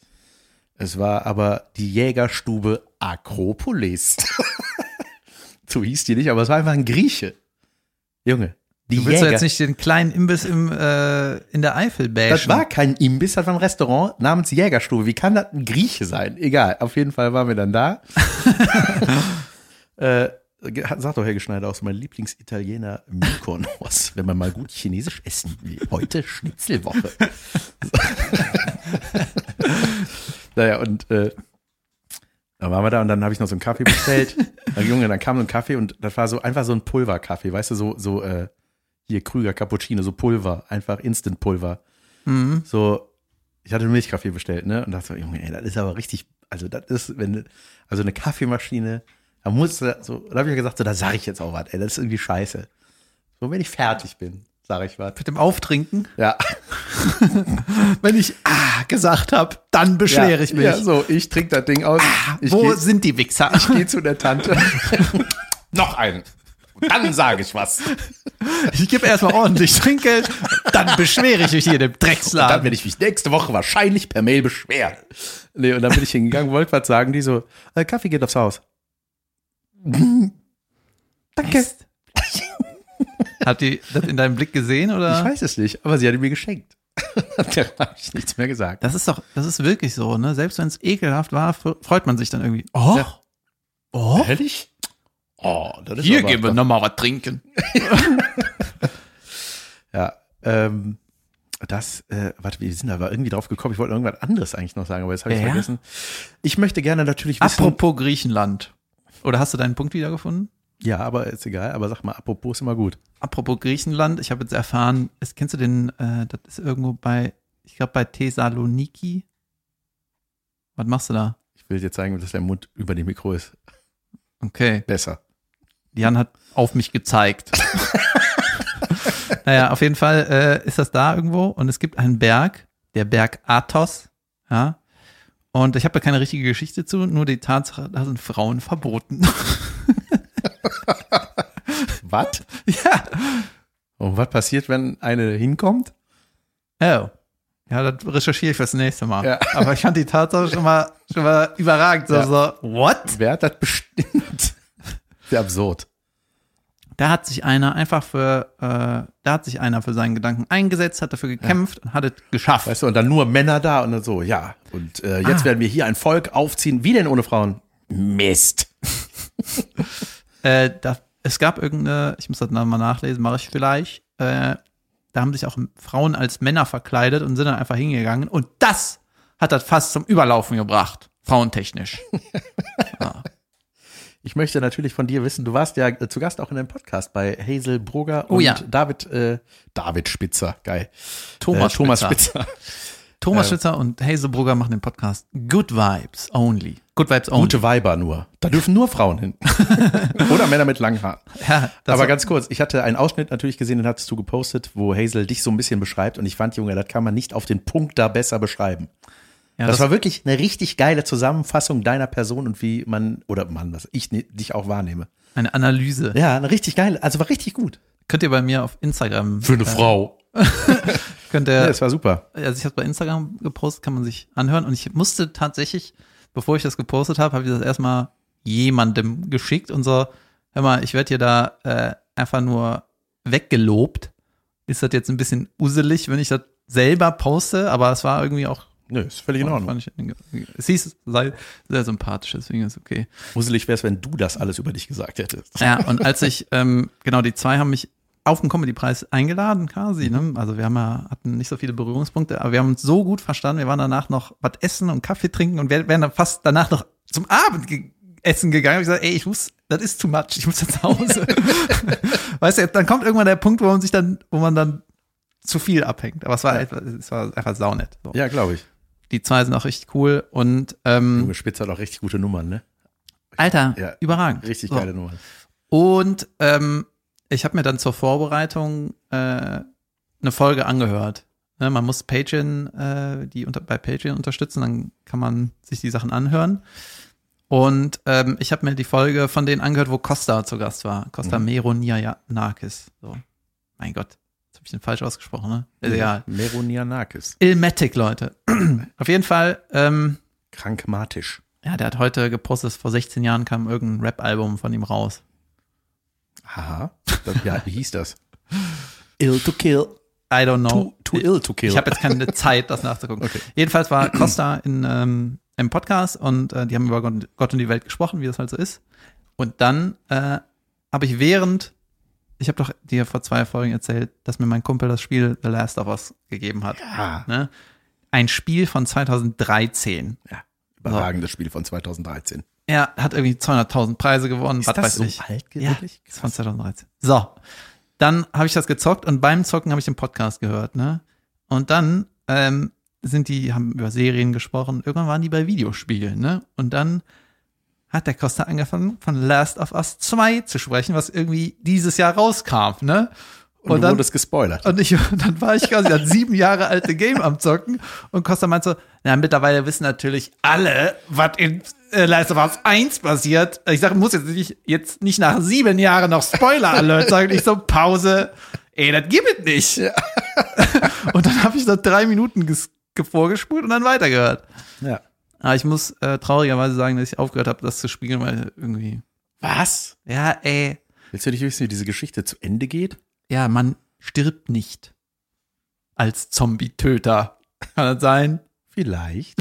S1: Es war aber die Jägerstube Akropolis. so hieß die nicht, aber es war einfach ein Grieche. Junge, die
S2: Du willst
S1: Jäger.
S2: doch jetzt nicht den kleinen Imbiss im, äh, in der Eifel bashen.
S1: Das war kein Imbiss, das war ein Restaurant namens Jägerstube. Wie kann das ein Grieche sein? Egal, auf jeden Fall waren wir dann da. äh, sagt doch Herr Geschneider auch so mein Lieblingsitaliener Mykonos, wenn man mal gut Chinesisch essen will. Heute Schnitzelwoche. naja, und äh, dann waren wir da und dann habe ich noch so einen Kaffee bestellt. dann, Junge, dann kam so ein Kaffee und das war so einfach so ein Pulverkaffee, weißt du, so, so äh, hier Krüger Cappuccino, so Pulver, einfach Instant-Pulver. So, ich hatte einen Milchkaffee bestellt, ne? Und dachte so, Junge, ey, das ist aber richtig, also das ist, wenn, also eine Kaffeemaschine, da musst du, so, da habe ich ja gesagt, so, da sage ich jetzt auch was, ey, das ist irgendwie scheiße. So, wenn ich fertig bin, sage ich was.
S2: Mit dem Auftrinken.
S1: Ja.
S2: Wenn ich ah gesagt habe, dann beschwere ich mich.
S1: Ja, so, ich trinke das Ding aus. ich
S2: Wo
S1: gehe
S2: sind die Wichser?
S1: geh zu der Tante. Noch einen. Dann sage ich was.
S2: Ich gebe erstmal ordentlich Trinkgeld, dann beschwere ich mich hier dem
S1: Und dann
S2: Drecksladen.
S1: werde ich mich nächste Woche wahrscheinlich per Mail beschweren. Nee, und dann bin ich hingegangen, wollte was sagen, die so, äh, Kaffee geht aufs Haus.
S2: Danke. Hat die das in deinem Blick gesehen oder?
S1: Ich weiß es nicht, aber sie hat ihn mir geschenkt. da habe ich nichts mehr gesagt.
S2: Das ist doch, das ist wirklich so, ne? Selbst wenn es ekelhaft war, freut man sich dann irgendwie. Oh,
S1: Ja.
S2: oh.
S1: Ehrlich? Oh, ist
S2: Hier
S1: aber-
S2: geben wir nochmal was trinken.
S1: Ja, ähm, das, äh, warte, wir sind aber irgendwie drauf gekommen. Ich wollte irgendwas anderes eigentlich noch sagen, aber jetzt habe ich
S2: Ja?
S1: vergessen. Ich möchte gerne natürlich wissen.
S2: Apropos Griechenland. Oder hast du deinen Punkt wiedergefunden?
S1: ja, aber ist egal. Aber sag mal, apropos ist immer gut.
S2: Apropos Griechenland, ich habe jetzt erfahren, es, kennst du den, äh, das ist irgendwo bei, ich glaube bei Thessaloniki. Was machst du da?
S1: Ich will jetzt sagen, dass der Mund über dem Mikro ist.
S2: Okay,
S1: Besser.
S2: Jan hat auf mich gezeigt. naja, auf jeden Fall äh, ist das da irgendwo und es gibt einen Berg, der Berg Athos, ja. Und ich habe da keine richtige Geschichte zu, nur die Tatsache, da sind Frauen verboten.
S1: Was?
S2: ja.
S1: Und was passiert, wenn eine hinkommt?
S2: Oh. Ja, das recherchiere ich fürs nächste Mal.
S1: Ja.
S2: Aber ich fand die Tatsache schon mal, schon mal überragend. So,
S1: Ja.
S2: so, what?
S1: Wer hat das bestimmt? Sehr absurd.
S2: Da hat sich einer einfach für, äh, da hat sich einer für seinen Gedanken eingesetzt, hat dafür gekämpft und hat es geschafft.
S1: Weißt du, und dann nur Männer da und dann so, ja. Und äh, jetzt
S2: Ah.
S1: werden wir hier ein Volk aufziehen. Wie denn ohne Frauen? Mist.
S2: Äh, da, es gab irgendeine, ich muss das nochmal nachlesen, mache ich vielleicht. Äh, da haben sich auch Frauen als Männer verkleidet und sind dann einfach hingegangen. Und das hat das fast zum Überlaufen gebracht, frauentechnisch.
S1: Ich möchte natürlich von dir wissen, du warst ja äh, zu Gast auch in einem Podcast bei Hazel Brugger
S2: Oh
S1: und
S2: ja.
S1: David, äh, David Spitzer, geil.
S2: Thomas
S1: äh, Thomas
S2: Spitzer.
S1: Spitzer.
S2: Thomas Schützer und Hazelbrugger machen den Podcast Good Vibes Only. Good Vibes Only.
S1: Gute Weiber nur. Da dürfen nur Frauen hin. Oder Männer mit langen Haaren.
S2: Ja, das
S1: Aber ganz kurz, ich hatte einen Ausschnitt natürlich gesehen, den hattest du gepostet, wo Hazel dich so ein bisschen beschreibt und ich fand, Junge, das kann man nicht auf den Punkt da besser beschreiben.
S2: Ja,
S1: das,
S2: das,
S1: war wirklich eine richtig geile Zusammenfassung deiner Person und wie man, oder Mann, was ich ne- dich auch wahrnehme.
S2: eine Analyse.
S1: Ja, eine richtig geile, also war richtig gut.
S2: Könnt ihr bei mir auf Instagram.
S1: eine Frau.
S2: Könnt
S1: Ja,
S2: ihr,
S1: das war super.
S2: also ich habe bei Instagram gepostet, kann man sich anhören. Und ich musste tatsächlich, bevor ich das gepostet habe, habe ich das erstmal jemandem geschickt und so, hör mal, ich werde hier da äh, einfach nur weggelobt. Ist das jetzt ein bisschen uselig, wenn ich das selber poste, aber es war irgendwie auch
S1: Nö, ist völlig in Ordnung.
S2: Fand ich, es hieß, sei sehr sympathisch, deswegen ist okay.
S1: Gruselig wäre es, wenn du das alles über dich gesagt hättest.
S2: Ja, und als ich, ähm, genau, die zwei haben mich auf den Comedy-Preis eingeladen quasi, ne? Also wir haben ja, hatten nicht so viele Berührungspunkte, aber wir haben uns so gut verstanden, wir waren danach noch was essen und Kaffee trinken und wären dann fast danach noch zum Abendessen gegangen. Ich gesagt, ey, ich muss, das ist too much, ich muss jetzt nach Hause. weißt du, dann kommt irgendwann der Punkt, wo man sich dann, wo man dann zu viel abhängt. Aber es war, einfach, es war einfach saunett. So.
S1: Ja, glaube ich.
S2: Die zwei sind auch richtig cool und ähm,
S1: Junge Spitz hat auch richtig gute Nummern, ne?
S2: Alter,
S1: Ja,
S2: überragend.
S1: Richtig
S2: So.
S1: geile Nummern.
S2: Und ähm, ich habe mir dann zur Vorbereitung äh, eine Folge angehört. Ne, man muss Patreon, äh, die unter, bei Patreon unterstützen, dann kann man sich die Sachen anhören. Und ähm, ich habe mir die Folge von denen angehört, wo Costa zu Gast war. Costa
S1: Mhm.
S2: Meronianakis. So. Mein Gott, habe ich den falsch ausgesprochen, ne? Ist egal.
S1: Meronianakis.
S2: Ilmatic, Leute. Auf jeden Fall, ähm,
S1: Krankmatisch.
S2: ja, der hat heute gepostet, vor 16 Jahren kam irgendein Rap-Album von ihm raus.
S1: Aha. Das, ja, wie hieß das? Ill to kill.
S2: I don't know.
S1: Too, too ill to kill.
S2: Ich habe jetzt keine Zeit, das nachzugucken.
S1: Okay.
S2: Jedenfalls war Costa in ähm, im Podcast und äh, die haben über Gott, und die Welt gesprochen, wie das halt so ist. Und dann äh, habe ich während, ich habe doch dir vor zwei Folgen erzählt, dass mir mein Kumpel das Spiel The Last of Us gegeben hat.
S1: ja,
S2: Ne? Ein Spiel von 2013.
S1: ja. Überragendes Spiel von 2013.
S2: Er hat irgendwie 200.000 Preise gewonnen,
S1: Ist
S2: was
S1: das
S2: weiß
S1: so
S2: ich.
S1: alt
S2: Ja, von 2013. So, dann habe ich das gezockt und beim Zocken habe ich den Podcast gehört, ne? Und dann ähm, sind die, haben über Serien gesprochen, irgendwann waren die bei Videospielen, ne? Und dann hat der Costa angefangen, von Last of Us 2 zu sprechen, was irgendwie dieses Jahr rauskam, ne?
S1: Und,
S2: Und
S1: du
S2: dann-
S1: wurdest gespoilert.
S2: Und ich, dann war ich quasi das sieben Jahre alte Game am Zocken und Costa meinte so, na, mittlerweile wissen natürlich alle, was in äh, Last of Us 1 passiert. Ich sage, muss jetzt nicht, jetzt nicht nach sieben Jahren noch Spoiler-Alert sagen. Ich so, Pause. Ey, das gibt es nicht. und dann habe ich so drei Minuten ges vorgespult und dann weitergehört.
S1: ja.
S2: Aber ich muss äh, traurigerweise sagen, dass ich aufgehört habe, das zu spielen, weil irgendwie,
S1: Was?
S2: ja, ey,
S1: Willst du nicht wissen, wie diese Geschichte zu Ende geht?
S2: ja, man stirbt nicht als Zombie-Töter. Kann das sein?
S1: Vielleicht.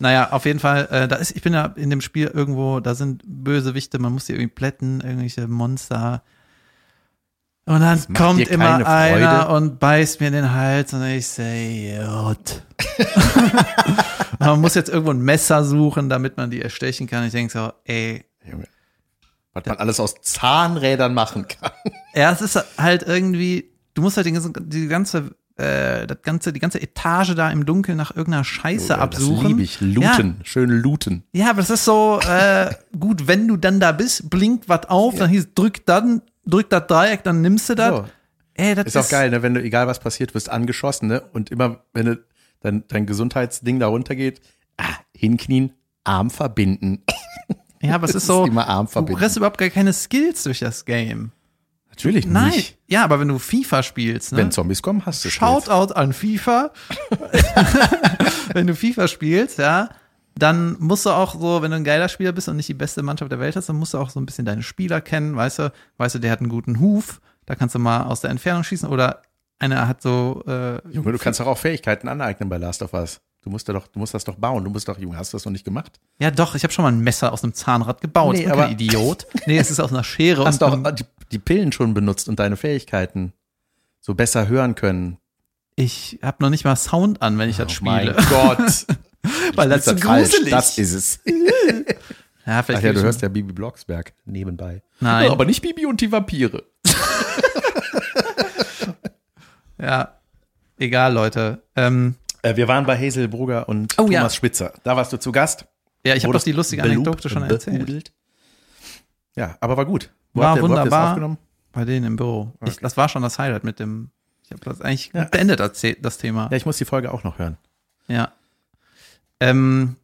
S2: Naja, auf jeden Fall, äh, da ist, ich bin ja in dem Spiel irgendwo, da sind Bösewichte, man muss die irgendwie plätten, irgendwelche Monster. Und dann kommt immer einer und beißt mir in den Hals und ich Jod. man muss jetzt irgendwo ein Messer suchen, damit man die erstechen kann. Ich denke so, ey,
S1: Junge. Was man alles aus Zahnrädern machen kann.
S2: Ja, es ist halt irgendwie, du musst halt die ganze, äh, das ganze, die ganze Etage da im Dunkeln nach irgendeiner Scheiße absuchen.
S1: Das liebe ich. Looten. Schön looten.
S2: Ja, ja, aber das ist so, äh, gut, wenn du dann da bist, blinkt was auf, dann hieß, drück dann, drück das Dreieck, dann nimmst du das.
S1: So.
S2: Ey, das
S1: Ist auch geil, ne? wenn du, egal was passiert, wirst angeschossen, ne? Und immer, wenn du dein, dein Gesundheitsding da runtergeht, ah, hinknien, Arm verbinden.
S2: Ja, aber es ist so,
S1: ist immer Arm
S2: du kriegst überhaupt gar keine Skills durch das Game.
S1: Natürlich
S2: Nein.
S1: nicht.
S2: Ja, aber wenn du FIFA spielst, ne?
S1: Wenn Zombies kommen, hast du.
S2: Shoutout an FIFA. wenn du FIFA spielst, ja, dann musst du auch so, wenn du ein geiler Spieler bist und nicht die beste Mannschaft der Welt hast, dann musst du auch so ein bisschen deine Spieler kennen, weißt du, weißt du, der hat einen guten Huf, da kannst du mal aus der Entfernung schießen oder einer hat so, äh,
S1: Junge, du kannst doch auch Fähigkeiten aneignen bei Last of Us. Du musst, da doch, du musst das doch bauen. Du musst doch, Junge, hast du das noch nicht gemacht?
S2: ja doch, ich habe schon mal ein Messer aus einem Zahnrad gebaut,
S1: Nee,
S2: ich bin
S1: aber-
S2: kein Idiot. Nee, es ist aus einer Schere
S1: Hast doch die, die Pillen schon benutzt und deine Fähigkeiten so besser hören können.
S2: ich habe noch nicht mal Sound an, wenn ich das
S1: Oh mein
S2: spiele.
S1: Gott.
S2: Weil das
S1: falsch.
S2: gruselig.
S1: Das ist es.
S2: ja,
S1: Ach
S2: vielleicht
S1: ja,
S2: krieg
S1: du hörst ja Bibi Blocksberg nebenbei.
S2: Nein.
S1: Aber nicht Bibi und die Vampire.
S2: Ja, egal, Leute. Ähm,
S1: Äh, wir waren bei Hazel Brugger und
S2: Oh,
S1: Thomas
S2: ja.
S1: Spitzer. Da warst du zu Gast.
S2: ja, ich habe doch die lustige Anekdote schon erzählt.
S1: behudelt. Ja, aber war gut. Wo
S2: War
S1: das
S2: wunderbar. Bei denen im Büro. Ich,
S1: Okay.
S2: das war schon das Highlight mit dem. Ich habe das eigentlich
S1: Ja.
S2: beendet, das, The- das Thema.
S1: Ja, ich muss die Folge auch noch hören.
S2: Ja. Ähm,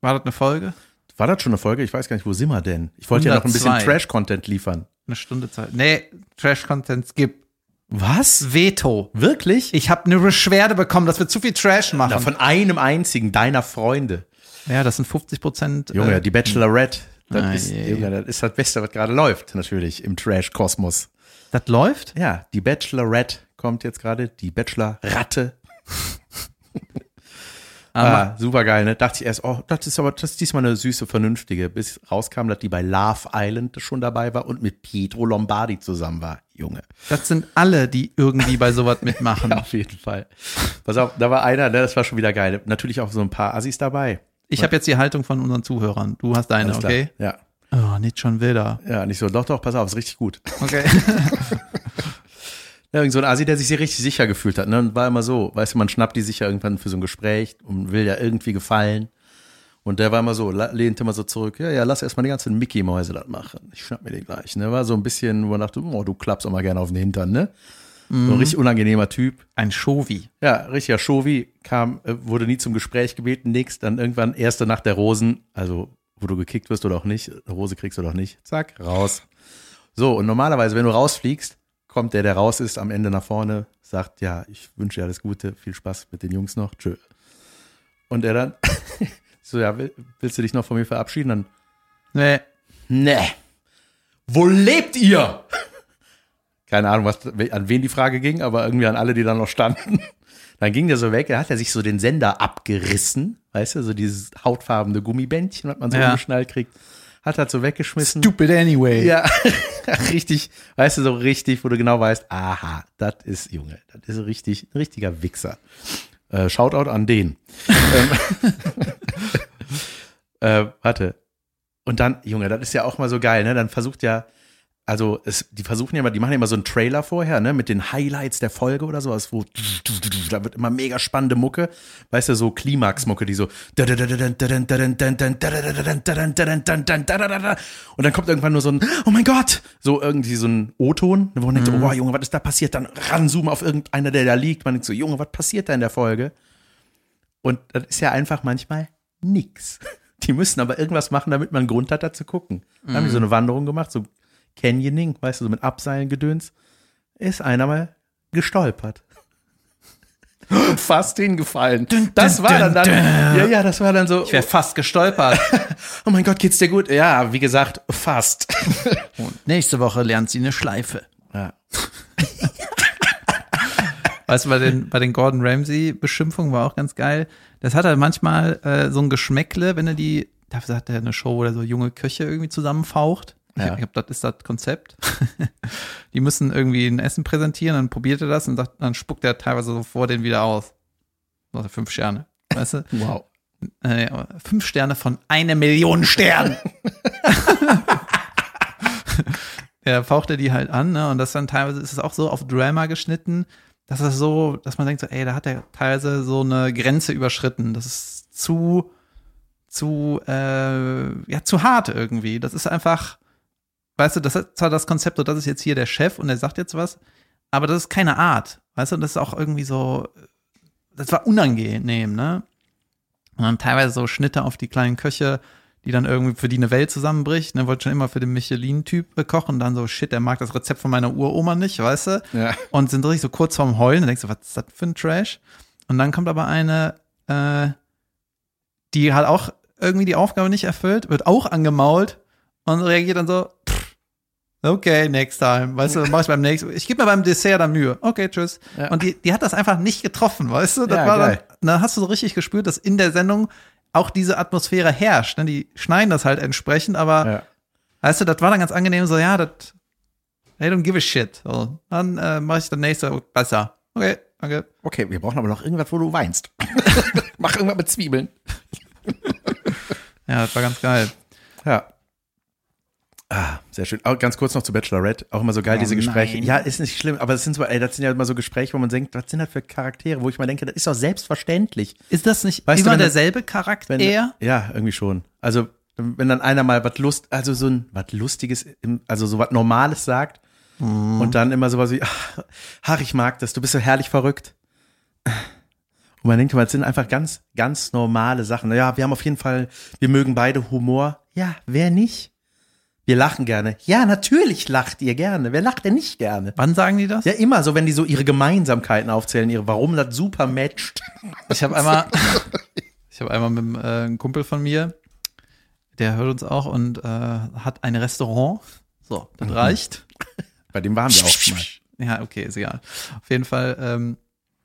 S2: war das eine Folge?
S1: War das schon eine Folge? Ich weiß gar nicht, wo sind wir denn? Ich wollte ja noch ein bisschen
S2: 102.
S1: Trash-Content liefern.
S2: Eine Stunde Zeit. Nee, Trash-Content skip.
S1: Was?
S2: Veto.
S1: Wirklich?
S2: Ich habe eine Beschwerde bekommen, dass wir zu viel Trash machen.
S1: Ja, von einem einzigen deiner Freunde.
S2: ja, das sind 50 Prozent.
S1: Junge, die Bachelorette. Das,
S2: Ah,
S1: ist,
S2: je.
S1: Junge, das ist das Beste, was gerade läuft, natürlich, im Trash-Kosmos.
S2: das läuft?
S1: Ja, die Bachelorette kommt jetzt gerade, die Bachelor-Ratte. Ah, super geil, ne? Dachte ich erst, oh, das ist aber, das ist diesmal eine süße, vernünftige, bis rauskam, dass die bei Love Island schon dabei war und mit Pietro Lombardi zusammen war. Junge.
S2: Das sind alle, die irgendwie bei sowas mitmachen.
S1: Ja, auf jeden Fall. Pass auf, da war einer, ne, das war schon wieder geil. Natürlich auch so ein paar Assis dabei.
S2: Ich habe jetzt die Haltung von unseren Zuhörern. Du hast deine, okay?
S1: Ja.
S2: Oh, nicht schon wieder.
S1: Ja, nicht so, doch, doch, pass auf, ist richtig gut.
S2: Okay.
S1: Ja, irgend so ein Asi, der sich richtig sicher gefühlt hat, ne? Und war immer so, weißt du, man schnappt die sich ja irgendwann für so ein Gespräch und will ja irgendwie gefallen. Und der war immer so, lehnte immer so zurück, ja, ja, lass erstmal die ganzen Mickey-Mäuse das machen. Ich schnapp mir den gleich, ne? War so ein bisschen, wo man dachte, oh, du klappst auch mal gerne auf den Hintern, ne? So ein richtig unangenehmer Typ.
S2: Ein Shovi.
S1: Ja, richtiger Shovi, kam, äh, wurde nie zum Gespräch gebeten, nix, dann irgendwann erste Nacht der Rosen, also wo du gekickt wirst oder auch nicht, eine Rose kriegst oder auch nicht, zack, raus. So, und normalerweise, wenn du rausfliegst, kommt der, der raus ist, am Ende nach vorne, sagt, ja, ich wünsche dir alles Gute, viel Spaß mit den Jungs noch, tschö. Und er dann, so, ja, will- willst du dich noch von mir verabschieden? Dann,
S2: Nee.
S1: ne, wo lebt ihr? Keine Ahnung, was, an wen die Frage ging, aber irgendwie an alle, die da noch standen. Dann ging der so weg, da hat er sich so den Sender abgerissen, weißt du, so dieses hautfarbene Gummibändchen, was man so
S2: Ja.
S1: umgeschnallt kriegt, hat er so weggeschmissen.
S2: Stupid anyway.
S1: Ja, richtig, weißt du, so richtig, wo du genau weißt, aha, das ist, Junge, das ist richtig, ein richtiger Wichser. Äh, Shoutout an den. ähm, äh, warte. Und dann, Junge, das ist ja auch mal so geil, ne? Dann versucht ja also es, die versuchen ja immer, die machen ja immer so einen Trailer vorher, ne, mit den Highlights der Folge oder sowas, wo da wird immer mega spannende Mucke, weißt du, so Klimax-Mucke, die so und dann kommt irgendwann nur so ein, oh mein Gott, so irgendwie so ein O-Ton, wo man denkt, so, oh Junge, was ist da passiert? Dann ranzoomen auf irgendeiner, der da liegt, man denkt so, Junge, was passiert da in der Folge? Und das ist ja einfach manchmal nix. Die müssen aber irgendwas machen, damit man einen Grund hat, da zu gucken. Dann haben die so eine Wanderung gemacht, so Canyoning, weißt du, so mit Abseilen gedöns. Ist einer mal gestolpert. Und fast hingefallen. Das war dann, dann ja, ja, das war dann so,
S2: Ich wäre fast gestolpert.
S1: oh mein Gott, geht's dir gut? Ja, wie gesagt, fast.
S2: Und nächste Woche lernt sie eine Schleife.
S1: Ja.
S2: Weißt du, bei den, bei den Gordon Ramsay-Beschimpfungen war auch ganz geil. Das hat er manchmal äh, so ein Geschmäckle, wenn er die, dafür hat er eine Show, wo er so junge Köche irgendwie zusammenfaucht. Ich,
S1: Ja.
S2: ich glaube, das ist das Konzept. die müssen irgendwie ein Essen präsentieren, dann probiert er das und sagt, dann spuckt er teilweise so vor den wieder aus. Also fünf Sterne. Weißt du?
S1: Wow.
S2: Äh, fünf Sterne von eine Million Sternen. ja, faucht er die halt an, ne? Und das dann teilweise ist es auch so auf Drama geschnitten, dass es so, dass man denkt so, ey, da hat er teilweise so eine Grenze überschritten. Das ist zu, zu, äh, ja, zu hart irgendwie. Das ist einfach, weißt du, das ist zwar das Konzept, so das ist jetzt hier der Chef und er sagt jetzt was, aber das ist keine Art. Weißt du, das ist auch irgendwie so, das war unangenehm, ne? Und dann teilweise so Schnitte auf die kleinen Köche, die dann irgendwie für die eine Welt zusammenbricht. Ne, wollte schon immer für den Michelin-Typ äh, kochen. Dann so, shit, der mag das Rezept von meiner Uroma nicht, weißt du?
S1: Ja.
S2: Und sind richtig so kurz vorm Heulen. Dann denkst du, was ist das für ein Trash? Und dann kommt aber eine, äh, die halt auch irgendwie die Aufgabe nicht erfüllt, wird auch angemault und reagiert dann so, okay, next time. Weißt du, dann mach ich beim nächsten, ich gebe mir beim Dessert dann Mühe. Okay, tschüss.
S1: Ja.
S2: Und die, die hat das einfach nicht getroffen, weißt du? Das
S1: Ja,
S2: war dann, dann hast du so richtig gespürt, dass in der Sendung auch diese Atmosphäre herrscht. Ne? Die schneiden das halt entsprechend, aber
S1: Ja.
S2: weißt du, das war dann ganz angenehm, so, ja, das, they don't give a shit. So, dann äh, mache ich das nächste besser. Okay, danke.
S1: Okay, wir brauchen aber noch irgendwas, wo du weinst. Mach irgendwas mit Zwiebeln.
S2: Ja, das war ganz geil.
S1: Ja. Ah, sehr schön. Auch ganz kurz noch zu Bachelorette. Auch immer so geil,
S4: Oh
S1: diese Gespräche.
S4: nein.
S1: Ja, ist nicht schlimm, aber das sind so, ey, das sind ja immer so Gespräche, wo man denkt, was sind das für Charaktere, wo ich mal denke, das ist doch selbstverständlich.
S2: Ist das nicht
S1: Weißt du,
S2: immer
S1: das-
S2: derselbe Charakter?
S1: Wenn, ja, irgendwie schon. Also, wenn dann einer mal was Lust, also so ein was Lustiges, also so was Normales sagt und dann immer sowas wie, ach, ach, ich mag das, du bist so herrlich verrückt. Und man denkt immer, das sind einfach ganz, ganz normale Sachen. Ja, wir haben auf jeden Fall, wir mögen beide Humor. Ja, wer nicht? Wir lachen gerne. Ja, natürlich lacht ihr gerne. Wer lacht denn nicht gerne?
S2: Wann sagen die das?
S1: Ja, immer so, wenn die so ihre Gemeinsamkeiten aufzählen, ihre, warum das super matcht.
S2: Ich habe einmal, ich habe einmal mit einem, äh, einem Kumpel von mir, der hört uns auch und äh, hat ein Restaurant. So, das reicht.
S1: Bei dem waren wir auch schon mal.
S2: Ja, okay, ist egal. Auf jeden Fall, ähm,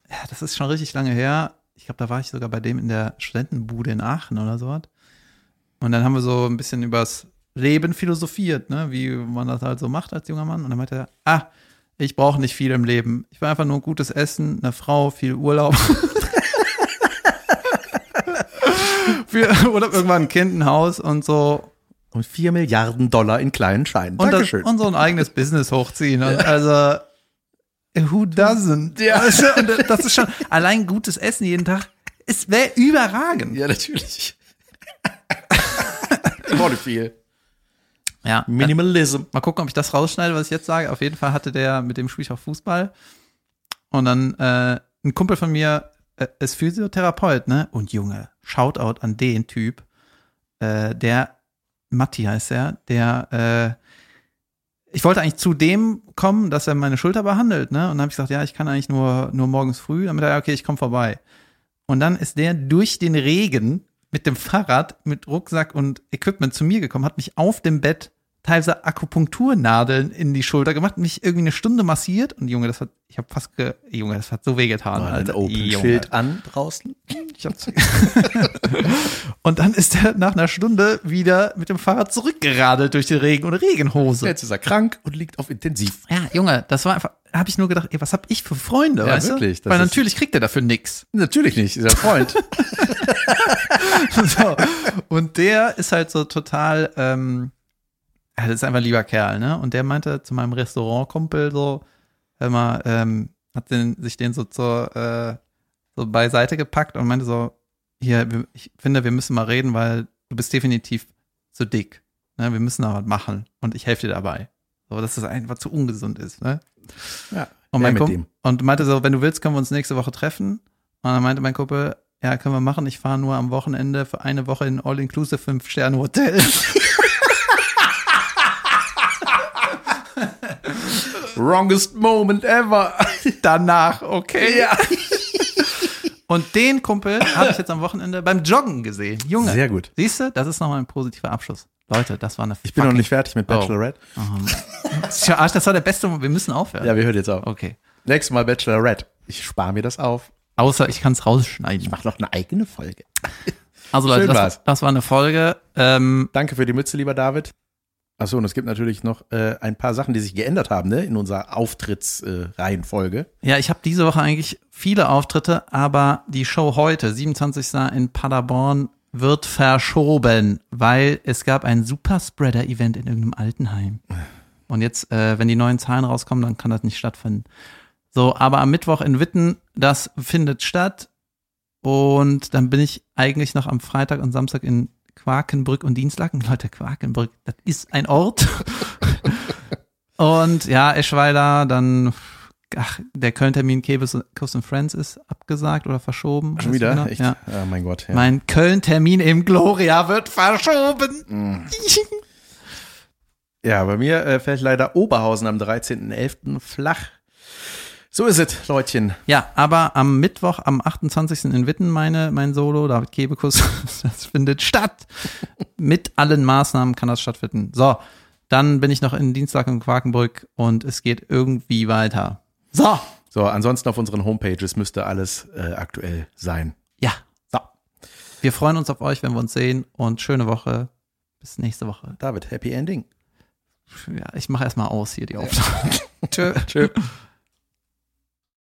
S2: ja, das ist schon richtig lange her. Ich glaube, da war ich sogar bei dem in der Studentenbude in Aachen oder sowas. Und dann haben wir so ein bisschen übers Leben philosophiert, ne, wie man das halt so macht als junger Mann. Und dann meinte er, ah, ich brauche nicht viel im Leben. Ich will einfach nur gutes Essen, eine Frau, viel Urlaub. Oder irgendwann ein Kind, ein Haus und so
S1: Und vier Milliarden Dollar in kleinen Scheinen.
S2: und, das, und so ein eigenes Business hochziehen. Und also, who doesn't? Ja. Und das ist schon, allein gutes Essen jeden Tag, es wäre überragend.
S1: ja, natürlich. ich brauche viel.
S2: Ja.
S1: Minimalism.
S2: Mal gucken, ob ich das rausschneide, was ich jetzt sage. Auf jeden Fall hatte der, mit dem spiele ich auch Fußball. Und dann äh, ein Kumpel von mir äh, ist Physiotherapeut, ne? Und Junge, Shoutout an den Typ, äh, der, Matti heißt er, der, äh, ich wollte eigentlich zu dem kommen, dass er meine Schulter behandelt, ne? Und dann habe ich gesagt, ja, ich kann eigentlich nur, nur morgens früh. Dann meinte er, okay, ich komme vorbei. Und dann ist der durch den Regen mit dem Fahrrad, mit Rucksack und Equipment zu mir gekommen, hat mich auf dem Bett teilweise Akupunkturnadeln in die Schulter gemacht, mich irgendwie eine Stunde massiert und Junge, das hat, ich habe fast, ge, Junge, das hat so wehgetan,
S1: Ein
S2: Alter.
S1: Open
S2: Junge.
S1: Schild an draußen.
S2: Ich hab's- und dann ist er nach einer Stunde wieder mit dem Fahrrad zurückgeradelt durch den Regen und Regenhose.
S1: Jetzt ist er krank und liegt auf Intensiv.
S2: Ja, Junge, das war einfach, habe ich nur gedacht, ey, was hab ich für Freunde,
S1: Ja,
S2: weißt
S1: wirklich,
S2: du? Weil natürlich kriegt er dafür nix.
S1: Natürlich nicht, ist er Freund.
S2: so. Und der ist halt so total, ähm, ja, das ist einfach ein lieber Kerl, ne? Und der meinte zu meinem Restaurantkumpel so, hör mal, ähm, hat den, sich den so zur, äh, so beiseite gepackt und meinte so, hier, ich finde, wir müssen mal reden, weil du bist definitiv zu dick. Ne? Wir müssen da was machen und ich helfe dir dabei. So, dass das einfach zu ungesund ist, ne?
S1: Ja,
S2: Und, mein
S1: mit
S2: Kump-
S1: dem.
S2: und meinte so, wenn du willst, können wir uns nächste Woche treffen. Und dann meinte mein Kumpel, ja, können wir machen. Ich fahre nur am Wochenende für eine Woche in ein All-Inclusive Fünf-Sterne-Hotel.
S1: Wrongest moment ever.
S2: Danach, okay. Ja. Und den Kumpel habe ich jetzt am Wochenende beim Joggen gesehen. Junge.
S1: Sehr gut.
S2: Siehst du, das ist nochmal ein positiver Abschluss. Leute, das war eine
S1: Ich bin noch nicht fertig mit Bachelorette.
S2: Tja, Arsch, das war der beste. Wir müssen aufhören.
S1: Ja, wir hören jetzt auf.
S2: Okay.
S1: Nächstes Mal Bachelorette. Ich spare mir das auf.
S2: Außer ich kann es rausschneiden.
S1: Mach noch eine eigene Folge.
S2: Also Leute, das, das war eine Folge. Ähm,
S1: Danke für die Mütze, lieber David. Achso, und es gibt natürlich noch äh, ein paar Sachen, die sich geändert haben, ne, in unserer Auftrittsreihenfolge. Äh.
S2: Ja, ich habe diese Woche eigentlich viele Auftritte, aber die Show heute, 27. in Paderborn, wird verschoben, weil es gab ein Superspreader-Event in irgendeinem Altenheim. Und jetzt, äh, wenn die neuen Zahlen rauskommen, dann kann das nicht stattfinden. So, aber am Mittwoch in Witten, das findet statt. Und dann bin ich eigentlich noch am Freitag und Samstag in Quakenbrück und Dienstlaken. Leute, Quakenbrück, das ist ein Ort. und ja, Eschweiler, dann ach, der Köln-Termin Kuss and Friends ist abgesagt oder verschoben.
S1: Schon
S2: du
S1: wieder?
S2: genau?
S1: Echt?
S2: Ja.
S1: Ja. mein Gott. Ja.
S2: Mein Köln-Termin im Gloria wird verschoben.
S1: Mm. ja, bei mir äh, fällt leider Oberhausen am 13.11. flach. So ist es, Leutchen.
S2: ja, aber am Mittwoch, am 28. in Witten, meine, mein Solo, David Kebekus, das findet statt. Mit allen Maßnahmen kann das stattfinden. So, dann bin ich noch in Dienstag in Quakenbrück und es geht irgendwie weiter. So,
S1: So, ansonsten auf unseren Homepages müsste alles äh, aktuell sein.
S2: ja.
S1: So,
S2: Wir freuen uns auf euch, wenn wir uns sehen und schöne Woche. Bis nächste Woche.
S1: David, Happy Ending.
S2: Ja, ich mache erstmal aus hier die Aufnahme. Tschö.
S1: Tschö.